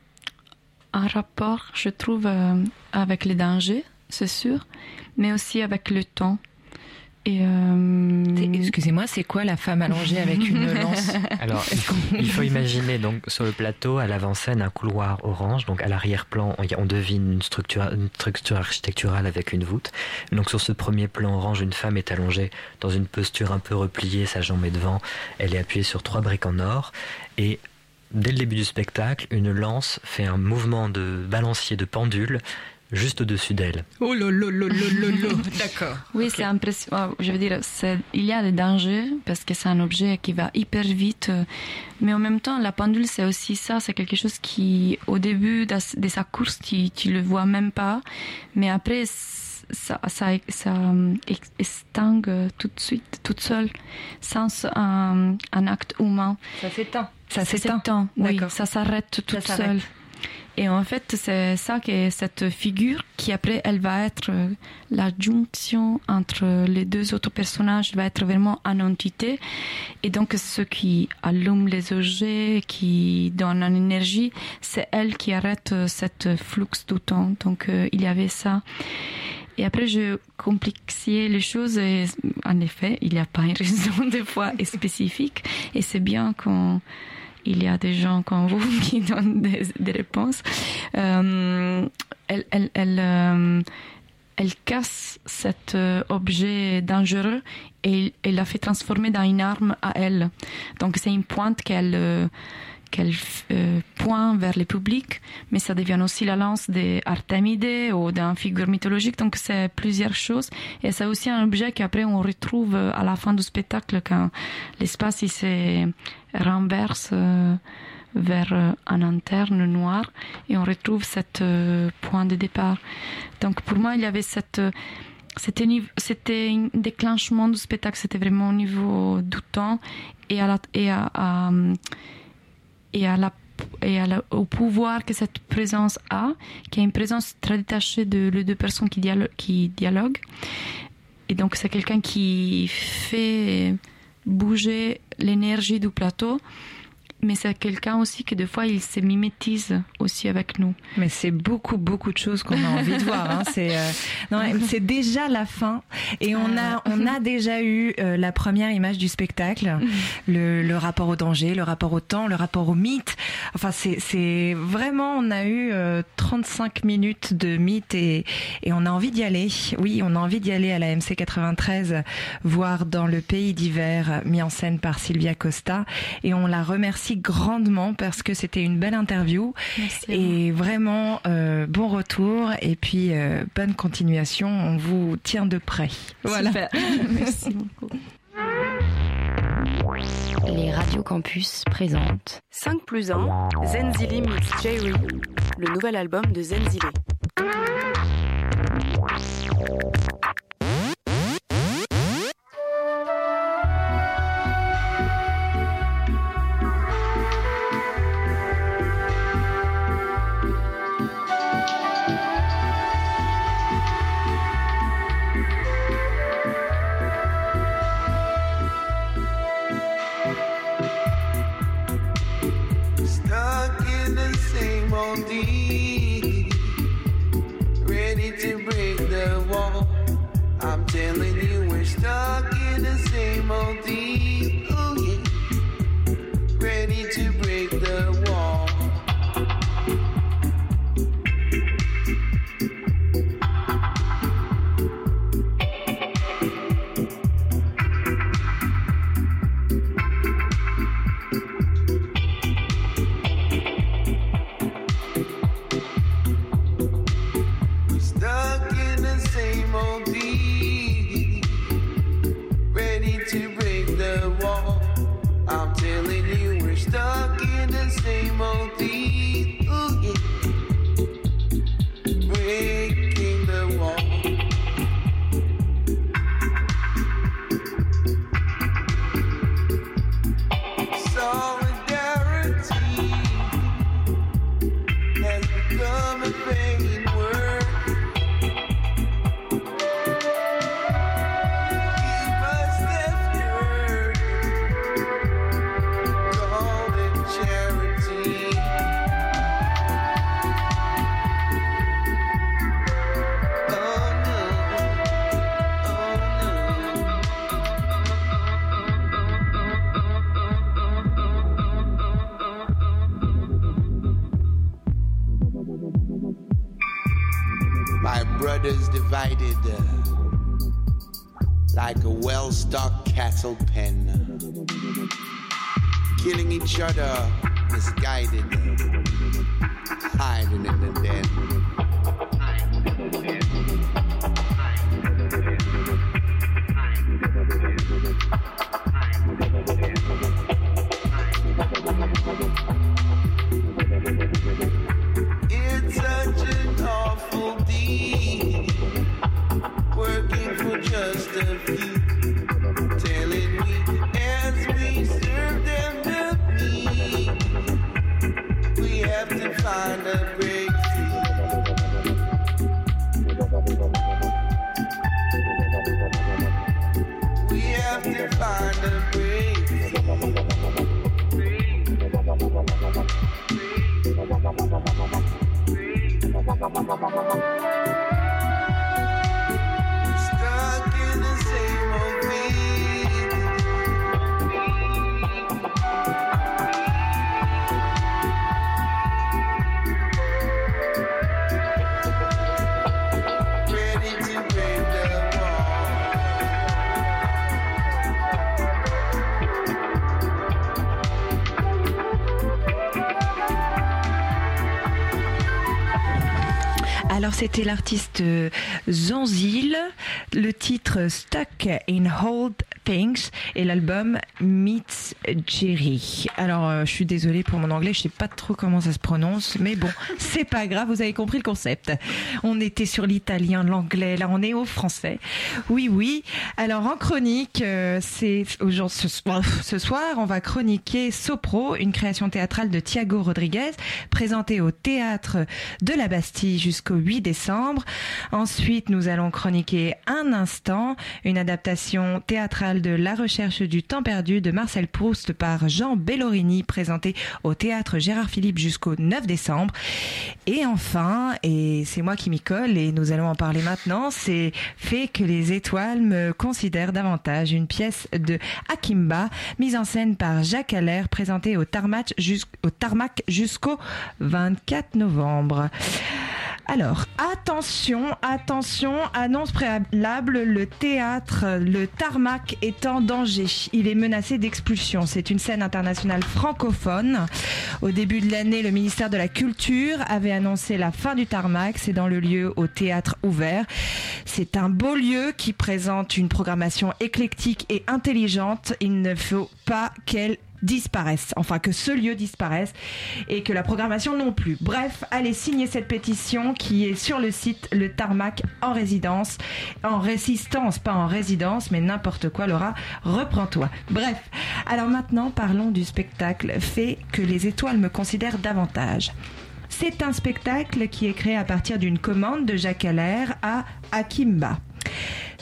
un rapport, je trouve, euh, avec les dangers, c'est sûr, mais aussi avec le temps. Et euh, Excusez-moi, c'est quoi la femme allongée avec une lance? Alors, il faut, il faut imaginer donc sur le plateau, à l'avant-scène, un couloir orange. Donc à l'arrière-plan, on devine une structure, une structure architecturale avec une voûte. Donc sur ce premier plan orange, une femme est allongée dans une posture un peu repliée, sa jambe est devant. Elle est appuyée sur trois briques en or. Et dès le début du spectacle, une lance fait un mouvement de balancier de pendule juste au-dessus d'elle. Oh là là là là là là. D'accord. Oui, c'est impressionnant. Je veux dire, c'est- il y a des dangers parce que c'est un objet qui va hyper vite. euh, Mais en même temps, la pendule, c'est aussi ça. C'est quelque chose qui, au début de, sa course, tu, tu le vois même pas. Mais après, ça, ça, ça euh, extingue tout de suite, toute seule, sans un, un acte humain. Ça s'éteint. Ça Ça s'éteint. oui, ça s'arrête toute s'arrête. seule. Et en fait, c'est ça qui est cette figure qui après, elle va être euh, la jonction entre les deux autres personnages, va être vraiment une entité. Et donc, ce qui allume les objets, qui donne une énergie, c'est elle qui arrête euh, cette flux du temps. Donc, euh, il y avait ça. Et après, je complexifiais les choses et en effet, il n'y a pas une raison des fois spécifique. Et c'est bien quand il y a des gens comme vous qui donnent des, réponses. Euh, elle, elle, elle, euh, casse cet euh, objet dangereux et elle l'a fait transformer dans une arme à elle. Donc c'est une pointe qu'elle qu'elle euh, pointe vers le public, mais ça devient aussi la lance d'Artémide ou d'une figure mythologique. Donc c'est plusieurs choses. Et c'est aussi un objet qu'après on retrouve euh, à la fin du spectacle quand l'espace il se renverse euh, vers euh, un interne noir et on retrouve cette point de départ. Donc pour moi il y avait cette c'était c'était un déclenchement du spectacle, c'était vraiment au niveau du temps et à, et à la et à la- au pouvoir que cette présence a, qui est une présence très détachée de les deux personnes qui dialoguent. Et donc c'est quelqu'un qui fait bouger l'énergie du plateau, mais c'est quelqu'un aussi que des fois il se mimétise aussi avec nous. Mais c'est beaucoup, beaucoup de choses qu'on a envie de voir. Hein. C'est euh, non, c'est déjà la fin et on a, on a déjà eu euh, la première image du spectacle, le, le rapport au danger, le rapport au temps, le rapport au mythe. Enfin, c'est c'est vraiment, on a eu euh, 35 minutes de mythe et, et on a envie d'y aller. Oui, on a envie d'y aller à la MC 93, voir dans le pays d'hiver, mis en scène par Sylvia Costa. Et on la remercie grandement parce que c'était une belle interview. Merci. Et vraiment, euh, bon retour et puis euh, bonne continuation. On vous tient de près. Voilà. Super. Merci beaucoup. Les radios campus présentent 5 plus 1, Zenzili meets Jerry, le nouvel album de Zenzile. Borders divided uh, like a well stocked cattle pen. Killing each other, misguided, hiding in the den. C'était l'artiste euh, Zanzil, le titre In Hold Things et l'album Meets Jerry. Alors, euh, je suis désolée pour mon anglais, je sais pas trop comment ça se prononce, mais bon, c'est pas grave, vous avez compris le concept. On était sur l'italien, l'anglais, là on est au français. Oui, oui. Alors en chronique, euh, c'est ce, ce soir, on va chroniquer Sopro, une création théâtrale de Thiago Rodriguez, présentée au théâtre de la Bastille jusqu'au 8 décembre. Ensuite, nous allons chroniquer un instant, une adaptation théâtrale de La recherche du temps perdu de Marcel Proust par Jean Bellorini, présentée au théâtre Gérard Philippe jusqu'au 9 décembre. Et enfin, et c'est moi qui m'y colle et nous allons en parler maintenant, c'est fait que les étoiles me considèrent davantage une pièce de Akimba, mise en scène par Jacques Allaire, présentée au Tarmac jusqu'au 24 novembre. Alors, attention, attention, annonce préalable, le théâtre, le tarmac est en danger. Il est menacé d'expulsion. C'est une scène internationale francophone. Au début de l'année, le ministère de la Culture avait annoncé la fin du tarmac. C'est dans le lieu au théâtre ouvert. C'est un beau lieu qui présente une programmation éclectique et intelligente. Il ne faut pas qu'elle disparaissent, enfin que ce lieu disparaisse et que la programmation non plus. Bref, allez signer cette pétition qui est sur le site Le Tarmac en résidence, en résistance, pas en résidence, mais n'importe quoi, Laura, reprends-toi. Bref, alors maintenant parlons du spectacle fait que les étoiles me considèrent davantage. C'est un spectacle qui est créé à partir d'une commande de Jacques Allaire à Akimba.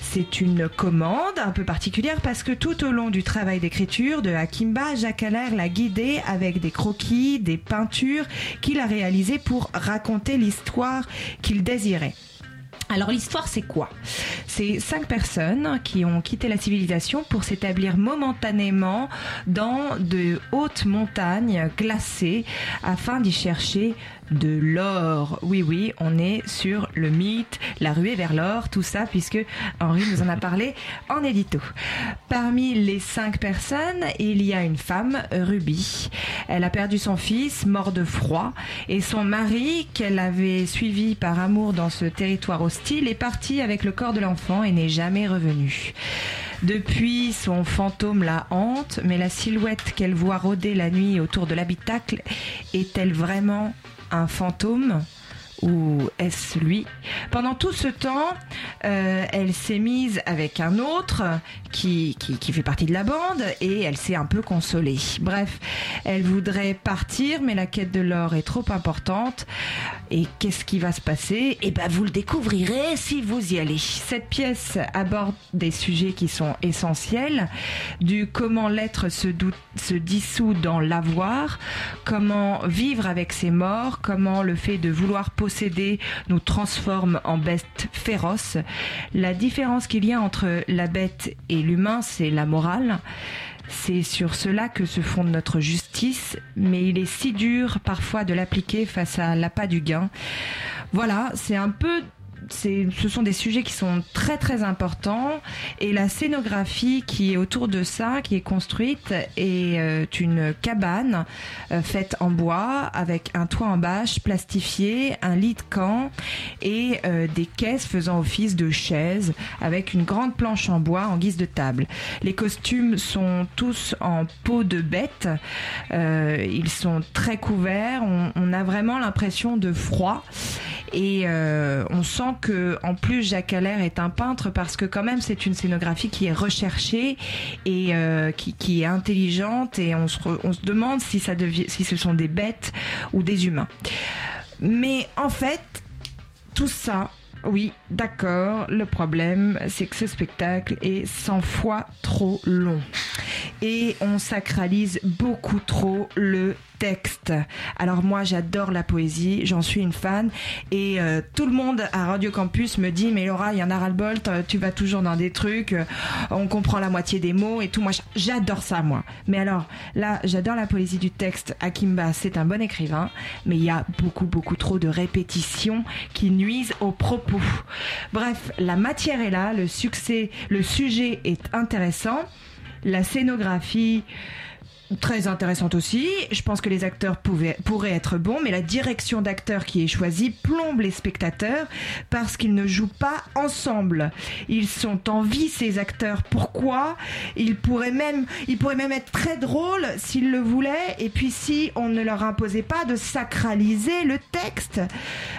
C'est une commande un peu particulière parce que tout au long du travail d'écriture de Hakimba, Jacques Allaire l'a guidé avec des croquis, des peintures qu'il a réalisées pour raconter l'histoire qu'il désirait. Alors l'histoire c'est quoi? C'est cinq personnes qui ont quitté la civilisation pour s'établir momentanément dans de hautes montagnes glacées afin d'y chercher de l'or. Oui, oui, on est sur le mythe, la ruée vers l'or, tout ça, puisque Henri nous en a parlé en édito. Parmi les cinq personnes, il y a une femme, Ruby. Elle a perdu son fils, mort de froid, et son mari, qu'elle avait suivi par amour dans ce territoire hostile, est parti avec le corps de l'enfant et n'est jamais revenu. Depuis, son fantôme la hante, mais la silhouette qu'elle voit rôder la nuit autour de l'habitacle est-elle vraiment un fantôme ou est-ce lui Pendant tout ce temps, euh, elle s'est mise avec un autre qui, qui, fait partie de la bande et elle s'est un peu consolée. Bref, elle voudrait partir, mais la quête de l'or est trop importante. Et qu'est-ce qui va se passer Eh ben, vous le découvrirez si vous y allez. Cette pièce aborde des sujets qui sont essentiels, du comment l'être se, se dissout dans l'avoir, comment vivre avec ses morts, comment le fait de vouloir nous transforme en bêtes féroces. La différence qu'il y a entre la bête et l'humain, c'est la morale. C'est sur cela que se fonde notre justice, mais il est si dur parfois de l'appliquer face à l'appât du gain. Voilà, c'est un peu ce sont des sujets qui sont très très importants. Et la scénographie qui est autour de ça, qui est construite, est euh, une cabane euh, faite en bois avec un toit en bâche plastifié, un lit de camp et euh, des caisses faisant office de chaises avec une grande planche en bois en guise de table. Les costumes sont tous en peau de bête, ils sont très couverts, on, on a vraiment l'impression de froid et euh, on sent que en plus Jacques Allaire est un peintre parce que quand même c'est une scénographie qui est recherchée et euh, qui, qui, est intelligente et on se, on se demande si ça devient, si ce sont des bêtes ou des humains. Mais en fait, tout ça, oui, d'accord. Le problème, c'est que ce spectacle est 100 fois trop long. Et on sacralise beaucoup trop le texte. Alors moi j'adore la poésie, j'en suis une fan et euh, tout le monde à Radio Campus me dit mais Laura il y en a ras-le-bol, tu vas toujours dans des trucs, euh, on comprend la moitié des mots et tout. Moi j'adore ça moi. Mais alors là j'adore la poésie du texte. Akimba c'est un bon écrivain, mais il y a beaucoup beaucoup trop de répétitions qui nuisent aux propos. Bref, la matière est là, le succès, le sujet est intéressant, la scénographie très intéressante aussi. Je pense que les acteurs pouvaient, pourraient être bons, mais la direction d'acteurs qui est choisie plombe les spectateurs parce qu'ils ne jouent pas ensemble. Ils sont en vie ces acteurs. Pourquoi? Ils pourraient même, ils pourraient même être très drôles s'ils le voulaient. Et puis si on ne leur imposait pas de sacraliser le texte.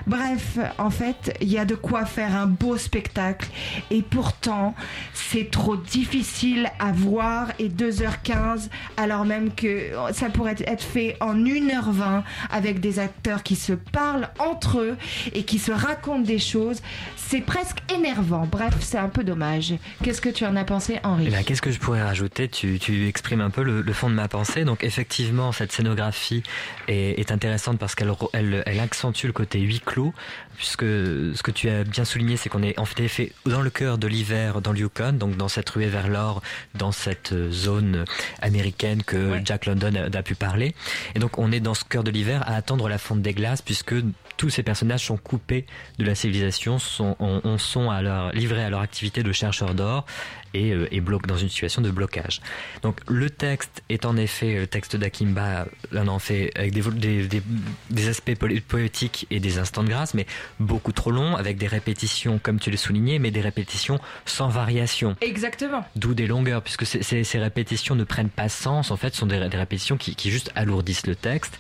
Bref, en fait, il y a de quoi faire un beau spectacle. Et pourtant, c'est trop difficile à voir et 2h15 alors même que ça pourrait être fait en 1h20 avec des acteurs qui se parlent entre eux et qui se racontent des choses. C'est presque énervant. Bref, c'est un peu dommage. Qu'est-ce que tu en as pensé, Henri eh Qu'est-ce que je pourrais rajouter? Tu, exprimes un peu le, fond de ma pensée. Donc effectivement, cette scénographie est, intéressante parce qu'elle elle, accentue le côté huis clos puisque ce que tu as bien souligné, c'est qu'on est en fait dans le cœur de l'hiver dans le Yukon, donc dans cette ruée vers l'or, dans cette zone américaine que Jack London a, pu parler. Et donc on est dans ce cœur de l'hiver à attendre la fonte des glaces, puisque tous ces personnages sont coupés de la civilisation, sont, on, sont à leur, livrés à leur activité de chercheurs d'or et, euh, et bloquent dans une situation de blocage. Donc le texte est en effet, le texte d'Akimba, là on en fait avec des, des, des, aspects poétiques et des instants de grâce, mais beaucoup trop long, avec des répétitions, comme tu l'as souligné, mais des répétitions sans variation. Exactement. D'où des longueurs, puisque ces, ces, répétitions ne prennent pas sens, en fait, sont des, des répétitions qui, qui, juste alourdissent le texte.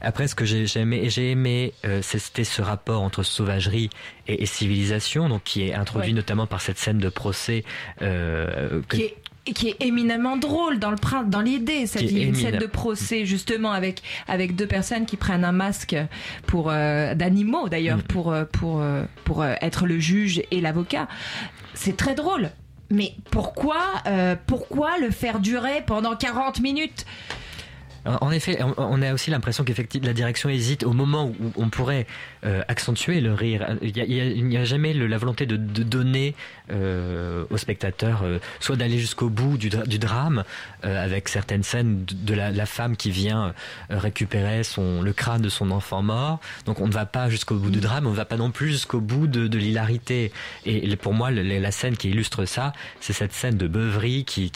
Après, ce que j'ai aimé, j'ai aimé, euh, c'était ce rapport entre sauvagerie et, civilisation, donc qui est introduit notamment par cette scène de procès. Euh, qui est qui est éminemment drôle dans le dans l'idée cette scène de procès justement avec avec deux personnes qui prennent un masque pour euh, d'animaux d'ailleurs mm. pour pour pour être le juge et l'avocat c'est très drôle mais pourquoi pourquoi le faire durer pendant 40 minutes? En effet, on a aussi l'impression qu'effectivement la direction hésite au moment où on pourrait euh, accentuer le rire. Il n'y a, jamais la volonté de, donner euh, au spectateur euh, soit d'aller jusqu'au bout du, drame avec certaines scènes de, la, femme qui vient récupérer le crâne de son enfant mort. Donc on ne va pas jusqu'au bout du drame, on ne va pas non plus jusqu'au bout de, l'hilarité. Et pour moi, la scène qui illustre ça, c'est cette scène de beuverie qui,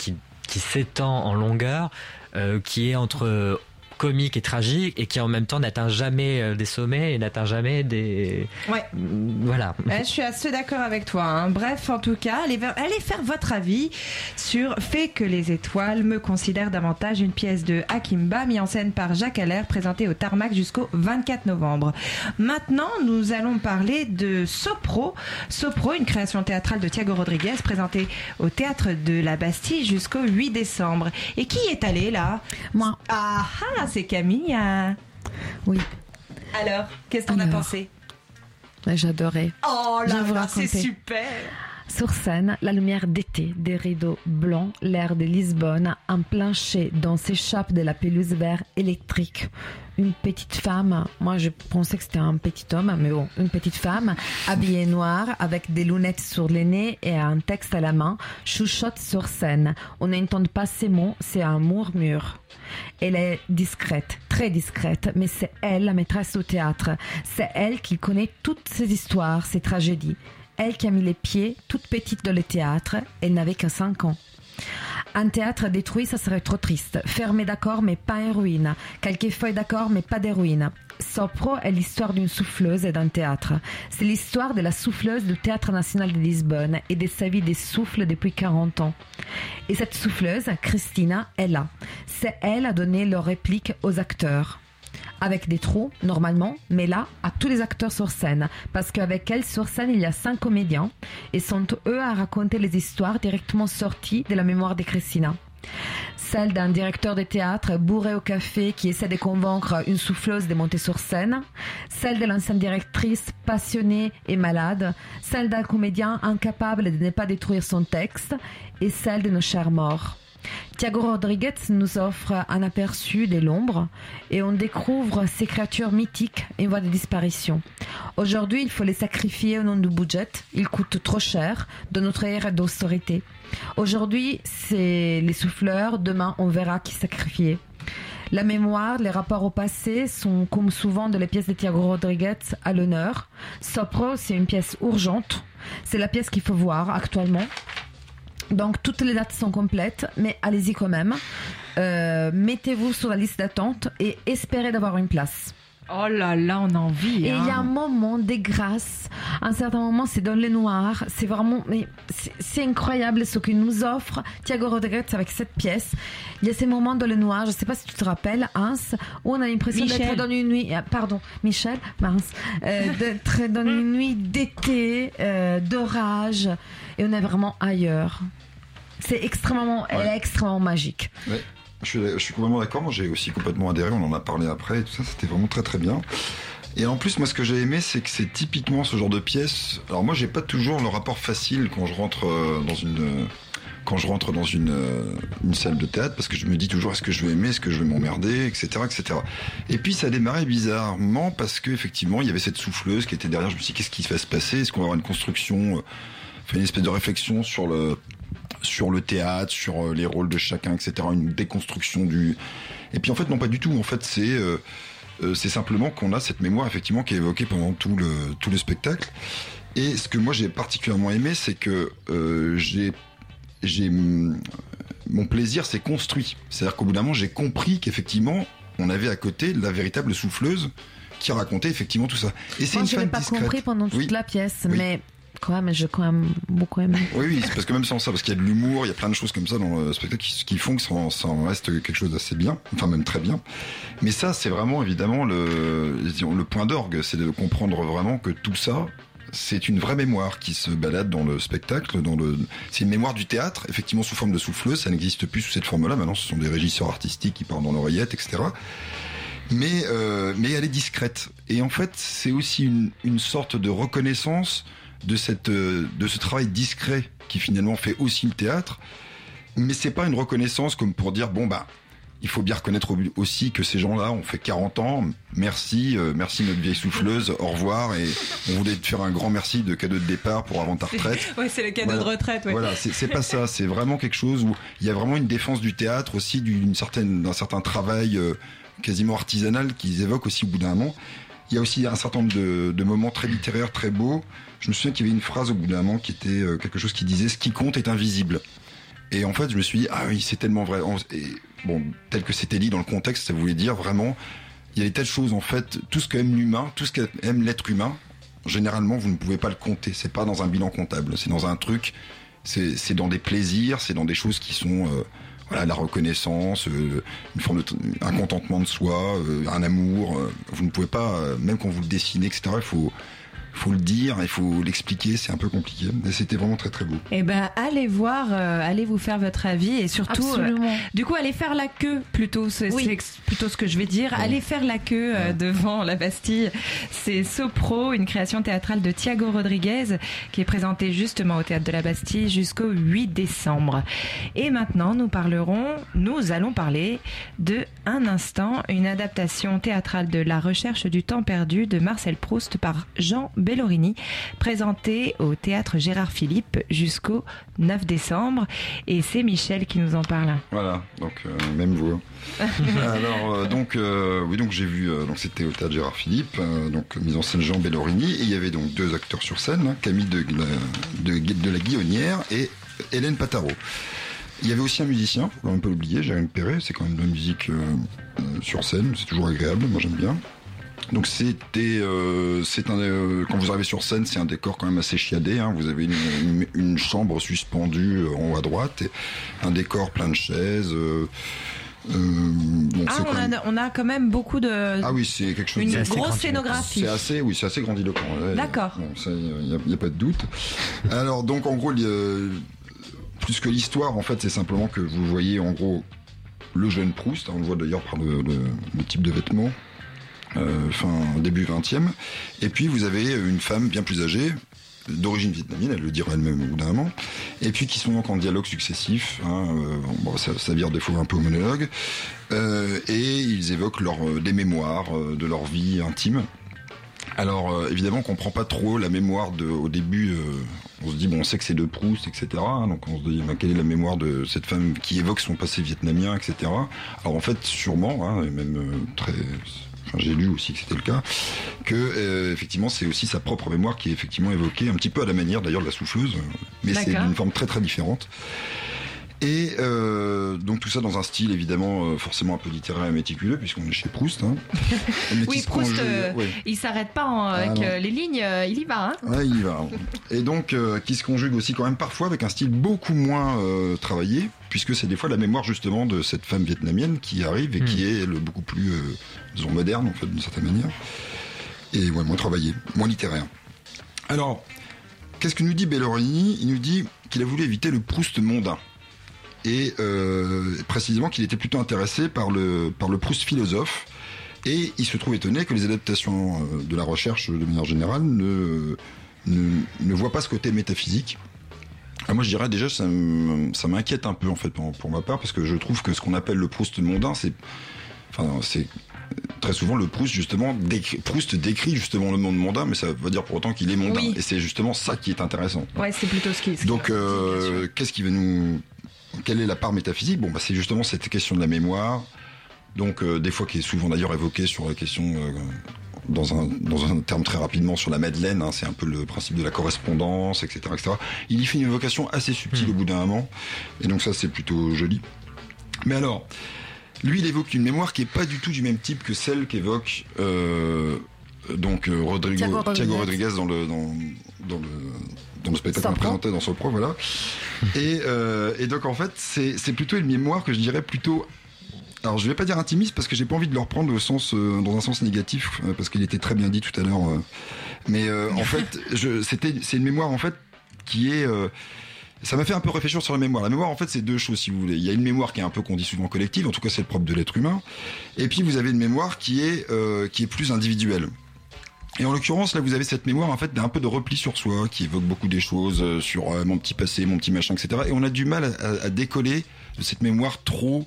s'étend en longueur euh, qui est entre comique et tragique et qui en même temps n'atteint jamais euh, des sommets et n'atteint jamais des. Ouais. Voilà. je suis assez d'accord avec toi. Hein. Bref, en tout cas, allez, allez, faire votre avis sur Fait que les étoiles me considèrent davantage une pièce de Hakimba mise en scène par Jacques Allaire présentée au Tarmac jusqu'au 24 novembre. Maintenant, nous allons parler de Sopro. Sopro, une création théâtrale de Thiago Rodriguez présentée au théâtre de la Bastille jusqu'au 8 décembre. Et qui est allé là? Moi. Ah, ah c'est Camille. Oui. Alors, qu'est-ce qu'on a pensé? J'adorais. Oh là là, c'est super Sur scène, la lumière d'été, des rideaux blancs, l'air de Lisbonne, un plancher dont s'échappe de la pelouse vert électrique. Une petite femme, moi je pensais que c'était un petit homme, mais bon, une petite femme, habillée noire, avec des lunettes sur les nez et un texte à la main, chuchote sur scène. On n'entend pas ces mots, c'est un murmure. Elle est discrète, très discrète, mais c'est elle la maîtresse au théâtre. C'est elle qui connaît toutes ces histoires, ces tragédies. Elle qui a mis les pieds toute petite dans le théâtre, elle n'avait que 5 ans. Un théâtre détruit, ça serait trop triste. Fermé d'accord, mais pas en ruine. Quelques feuilles d'accord, mais pas des ruines. Sopro est l'histoire d'une souffleuse et d'un théâtre. C'est l'histoire de la souffleuse du Théâtre national de Lisbonne et de sa vie des souffles depuis 40 ans. Et cette souffleuse, Christina, est là. C'est elle a donné leur réplique aux acteurs avec des trous normalement, mais là à tous les acteurs sur scène, parce qu'avec elle sur scène il y a cinq comédiens et sont eux à raconter les histoires directement sorties de la mémoire de Christina. Celle d'un directeur de théâtre bourré au café qui essaie de convaincre une souffleuse de monter sur scène. Celle de l'ancienne directrice passionnée et malade. Celle d'un comédien incapable de ne pas détruire son texte. Et celle de nos chers morts. Thiago Rodriguez nous offre un aperçu de l'ombre et on découvre ces créatures mythiques en voie de disparition. Aujourd'hui, il faut les sacrifier au nom du budget. Ils coûtent trop cher de notre ère d'austérité. Aujourd'hui, c'est les souffleurs. Demain, on verra qui sacrifier. La mémoire, les rapports au passé sont, comme souvent de les pièces de Thiago Rodriguez, à l'honneur. Sopro, c'est une pièce urgente. C'est la pièce qu'il faut voir actuellement. Donc toutes les dates sont complètes, mais allez-y quand même. Euh, mettez-vous sur la liste d'attente et espérez d'avoir une place. Oh là là, on a envie. Et il y a hein. un moment des grâces. Un certain moment, c'est dans le noir. C'est vraiment, mais c'est incroyable ce que nous offre Thiago Rodriguez avec cette pièce. Il y a ces moments dans le noir. Je ne sais pas si tu te rappelles, Hans, où on a l'impression d'être dans une nuit. Ah, pardon, Michel, mince, euh, d'être dans une nuit d'été, euh, d'orage, et on est vraiment ailleurs. C'est extrêmement, elle est extrêmement magique. Ouais. Je suis, je suis complètement d'accord. Moi, j'ai aussi complètement adhéré. On en a parlé après et tout ça. C'était vraiment très très bien. Et en plus, moi, ce que j'ai aimé, c'est que c'est typiquement ce genre de pièce. Alors moi, j'ai pas toujours le rapport facile quand je rentre euh, dans une quand je rentre dans une, euh, une salle de théâtre parce que je me dis toujours est-ce que je vais aimer, est-ce que je vais m'emmerder, etc., etc. Et puis ça démarrait bizarrement parce que effectivement il y avait cette souffleuse qui était derrière. Je me suis dit qu'est-ce qui va se passer? Est-ce qu'on va avoir une construction, une espèce de réflexion sur le sur le théâtre, sur euh, les rôles de chacun, etc. Une déconstruction du. Et puis en fait, non, pas du tout. En fait, c'est euh, euh, c'est simplement qu'on a cette mémoire effectivement qui est évoquée pendant tout le tout le spectacle. Et ce que moi j'ai particulièrement aimé, c'est que j'ai j'ai mon plaisir s'est construit. C'est-à-dire qu'au bout d'un moment, j'ai compris qu'effectivement, on avait à côté la véritable souffleuse qui racontait effectivement tout ça. Et c'est une je n'ai pas compris pendant toute la pièce, mais quand même, j'ai quand même beaucoup aimé. Oui, oui, parce que même sans ça, parce qu'il y a de l'humour, il y a plein de choses comme ça dans le spectacle qui, font que ça, en reste quelque chose d'assez bien, enfin même très bien. Mais ça, c'est vraiment évidemment le, le point d'orgue, c'est de comprendre vraiment que tout ça, c'est une vraie mémoire qui se balade dans le spectacle. Dans le, c'est une mémoire du théâtre, effectivement sous forme de souffleuse. Ça n'existe plus sous cette forme-là. Maintenant, ce sont des régisseurs artistiques qui parlent dans l'oreillette, etc. Mais, euh, mais elle est discrète. Et en fait, c'est aussi une, une sorte de reconnaissance de cette euh, de ce travail discret qui finalement fait aussi le théâtre mais c'est pas une reconnaissance comme pour dire bon bah il faut bien reconnaître aussi que ces gens-là ont fait 40 ans. Merci, euh, merci notre vieille souffleuse. Au revoir et on voulait te faire un grand merci de cadeau de départ pour avant ta retraite. oui, c'est le cadeau de retraite. Ouais. Voilà, c'est pas ça. C'est vraiment quelque chose où il y a vraiment une défense du théâtre aussi, d'une certaine, d'un certain travail euh, quasiment artisanal qu'ils évoquent aussi au bout d'un moment. Il y a aussi un certain nombre de, moments très littéraires, très beaux. Je me souviens qu'il y avait une phrase au bout d'un moment qui était euh, quelque chose qui disait ce qui compte est invisible. Et en fait, je me suis dit ah oui, c'est tellement vrai. Et bon, tel que c'était dit dans le contexte, ça voulait dire vraiment il y a des tas de choses en fait, tout ce qu'aime l'humain, tout ce qu'aime l'être humain, généralement vous ne pouvez pas le compter. C'est pas dans un bilan comptable, c'est dans un truc, c'est dans des plaisirs, c'est dans des choses qui sont euh, voilà, la reconnaissance, euh, une forme de, un contentement de soi, euh, un amour. Euh, vous ne pouvez pas, même quand vous le dessinez, etc. Il faut faut le dire, il faut l'expliquer, c'est un peu compliqué. Mais c'était vraiment très très beau. Eh ben, allez voir, euh, allez vous faire votre avis et surtout, euh, du coup, allez faire la queue plutôt. C'est plutôt ce que je vais dire. Allez faire la queue euh, devant la Bastille. C'est Sopro, une création théâtrale de Thiago Rodriguez qui est présentée justement au théâtre de la Bastille jusqu'au 8 décembre. Et maintenant, nous parlerons, nous allons parler de Un instant, une adaptation théâtrale de La recherche du temps perdu de Marcel Proust par Jean Bellorini, présenté au théâtre Gérard Philippe jusqu'au 9 décembre. Et c'est Michel qui nous en parle. Voilà, donc euh, même vous. Alors euh, donc euh, oui donc j'ai vu donc c'était au théâtre Gérard Philippe donc mise en scène Jean Bellorini et il y avait donc deux acteurs sur scène hein, Camille de, de, de, la Guillonnière et Hélène Pataro. Il y avait aussi un musicien, même pas l'oublier, Jérémy Perret, c'est quand même de la musique sur scène, c'est toujours agréable, moi j'aime bien. Donc c'était, euh, c'est un, euh, quand vous arrivez sur scène, c'est un décor quand même assez chiadé. Hein. Vous avez une, chambre suspendue euh, en haut à droite, et un décor plein de chaises. ah, on, a, on, a, quand même beaucoup de. Ah oui, c'est quelque chose. Une grosse scénographie. C'est assez, oui, c'est assez grandiloquent. D'accord. Il n'y a, pas de doute. Alors donc en gros, plus que l'histoire, en fait, c'est simplement que vous voyez en gros le jeune Proust. On le voit d'ailleurs par le, le type de vêtements euh, fin début 20e. Et puis vous avez une femme bien plus âgée, d'origine vietnamienne, elle le dira elle-même au bout d'un moment, et puis qui sont donc en dialogue successif, hein, euh, bon, ça, ça vire des fois un peu au monologue, euh, et ils évoquent leur, des mémoires de leur vie intime. Alors évidemment on comprend pas trop la mémoire de, au début, on se dit bon on sait que c'est de Proust, etc. Hein, donc on se dit ben, quelle est la mémoire de cette femme qui évoque son passé vietnamien, etc. Alors en fait sûrement, hein, et même très j'ai lu aussi que c'était le cas, que euh, effectivement c'est aussi sa propre mémoire qui est effectivement évoquée, un petit peu à la manière d'ailleurs de la souffleuse, mais c'est d'une forme très très différente. Et euh, donc tout ça dans un style évidemment euh, forcément un peu littéraire et méticuleux puisqu'on est chez Proust. Hein. oui, Proust, euh, il s'arrête pas ah, avec les lignes, il y va. Hein. Ouais, il y va. Et donc qui se conjugue aussi quand même parfois avec un style beaucoup moins travaillé puisque c'est des fois la mémoire justement de cette femme vietnamienne qui arrive et qui hmm. est le beaucoup plus disons moderne en fait d'une certaine manière et ouais, moins travaillé, moins littéraire. Alors qu'est-ce que nous dit Bellorini Il nous dit qu'il a voulu éviter le Proust mondain et euh, précisément qu'il était plutôt intéressé par le, par le Proust philosophe. Et il se trouve étonné que les adaptations euh, de la recherche, de manière générale, ne, ne, voient pas ce côté métaphysique. Ah, moi, je dirais déjà, ça m'inquiète un peu, en fait, pour, ma part, parce que je trouve que ce qu'on appelle le Proust mondain, c'est, enfin, c'est très souvent le Proust justement décrit, Proust décrit justement le monde mondain mais ça veut dire pour autant qu'il est mondain. Et c'est justement ça qui est intéressant. Ouais c'est plutôt ce qui donc euh, qu'est-ce qui va nous quelle est la part métaphysique? Bon, bah, c'est justement cette question de la mémoire, donc euh, des fois qui est souvent d'ailleurs évoquée sur la question euh, dans un dans un terme très rapidement sur la Madeleine, hein, c'est un peu le principe de la correspondance, etc., etc. Il y fait une évocation assez subtile au bout d'un moment, et donc ça c'est plutôt joli. Mais alors, lui il évoque une mémoire qui est pas du tout du même type que celle qu'évoque euh, donc Rodrigo, Thiago, Rodriguez dans le dans, dans le dans le spectacle qu'on présentait dans Sopro, voilà. et, euh, et donc en fait, c'est plutôt une mémoire que je dirais plutôt alors je vais pas dire intimiste parce que j'ai pas envie de le reprendre au sens euh, dans un sens négatif euh, parce qu'il était très bien dit tout à l'heure. mais en fait, c'était c'est une mémoire en fait qui est ça m'a fait un peu réfléchir sur la mémoire. La mémoire, en fait, c'est deux choses, si vous voulez. Il y a une mémoire qui est un peu qu'on dit souvent collective, en tout cas, c'est le propre de l'être humain. Et puis, vous avez une mémoire qui est qui est plus individuelle. Et en l'occurrence, là, vous avez cette mémoire en fait d'un peu de repli sur soi, qui évoque beaucoup des choses euh, sur euh, mon petit passé, mon petit machin, etc. Et on a du mal à, à décoller de cette mémoire trop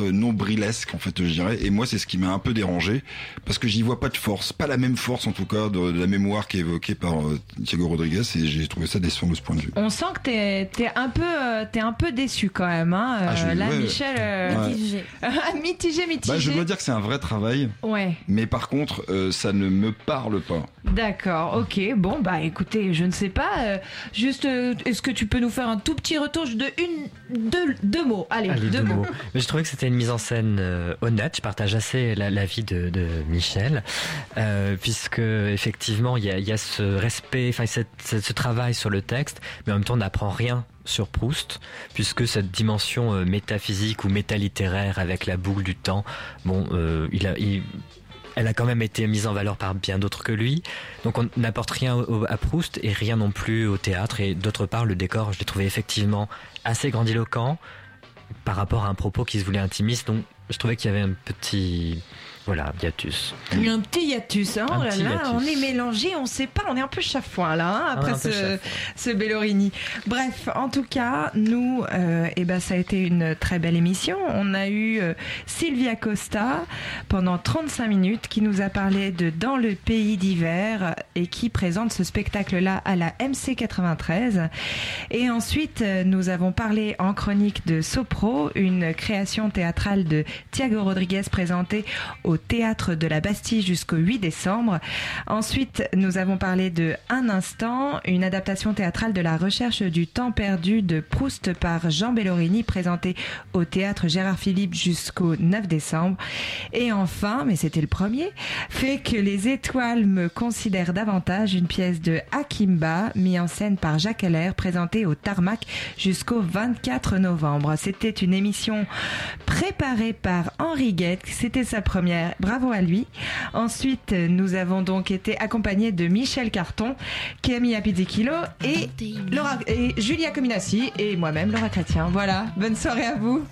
euh, nombrilesque en fait je dirais. Et moi c'est ce qui m'a un peu dérangé parce que j'y vois pas de force pas la même force en tout cas de, la mémoire qui est évoquée par euh, Thiago Rodriguez et j'ai trouvé ça décevant de ce point de vue. On sent que t'es es un peu euh, t'es un peu déçu quand même hein ah, là Michel mitigé. Mitigé mitigé. Bah, je dois dire que c'est un vrai travail. Ouais. Mais par contre ça ne me parle pas. D'accord ok. Bon bah écoutez je ne sais pas juste est-ce que tu peux nous faire un tout petit retour de une deux, deux mots? Allez, deux, mots. mais je trouvais que c'était une mise en scène euh, honnête. Je partage assez l'avis de, de, Michel, euh, puisque effectivement il y a, ce respect, enfin ce travail sur le texte, mais en même temps on n'apprend rien sur Proust, puisque cette dimension euh, métaphysique ou métalittéraire avec la boucle du temps, bon, elle a quand même été mise en valeur par bien d'autres que lui. Donc on n'apporte rien à Proust et rien non plus au théâtre. Et d'autre part, le décor, je l'ai trouvé effectivement assez grandiloquent par rapport à un propos qui se voulait intimiste. Donc je trouvais qu'il y avait un petit voilà, hiatus. Il y a un petit hiatus, hein. oh là là, on est mélangé, on sait pas, on est un peu chafouin là, hein, après ce, ce Bellorini. Bref, en tout cas, nous, euh, eh ben, ça a été une très belle émission. On a eu euh, Sylvia Costa pendant 35 minutes qui nous a parlé de Dans le pays d'hiver et qui présente ce spectacle-là à la MC 93. Et ensuite, euh, nous avons parlé en chronique de Sopro, une création théâtrale de Thiago Rodriguez présentée au théâtre de la Bastille jusqu'au 8 décembre. Ensuite, nous avons parlé de Un instant, une adaptation théâtrale de la recherche du temps perdu de Proust par Jean Bellorini présentée au théâtre Gérard Philippe jusqu'au 9 décembre. Et enfin, mais c'était le premier, fait que les étoiles me considèrent davantage une pièce de Akimba mise en scène par Jacques Heller présentée au Tarmac jusqu'au 24 novembre. C'était une émission préparée par Henri Guette. C'était sa première Bravo à lui. Ensuite, nous avons donc été accompagnés de Michel Carton, Camilla Pizzichillo et, Laura, et Julia Cominassi et moi-même, Laura Chrétien. Voilà, bonne soirée à vous.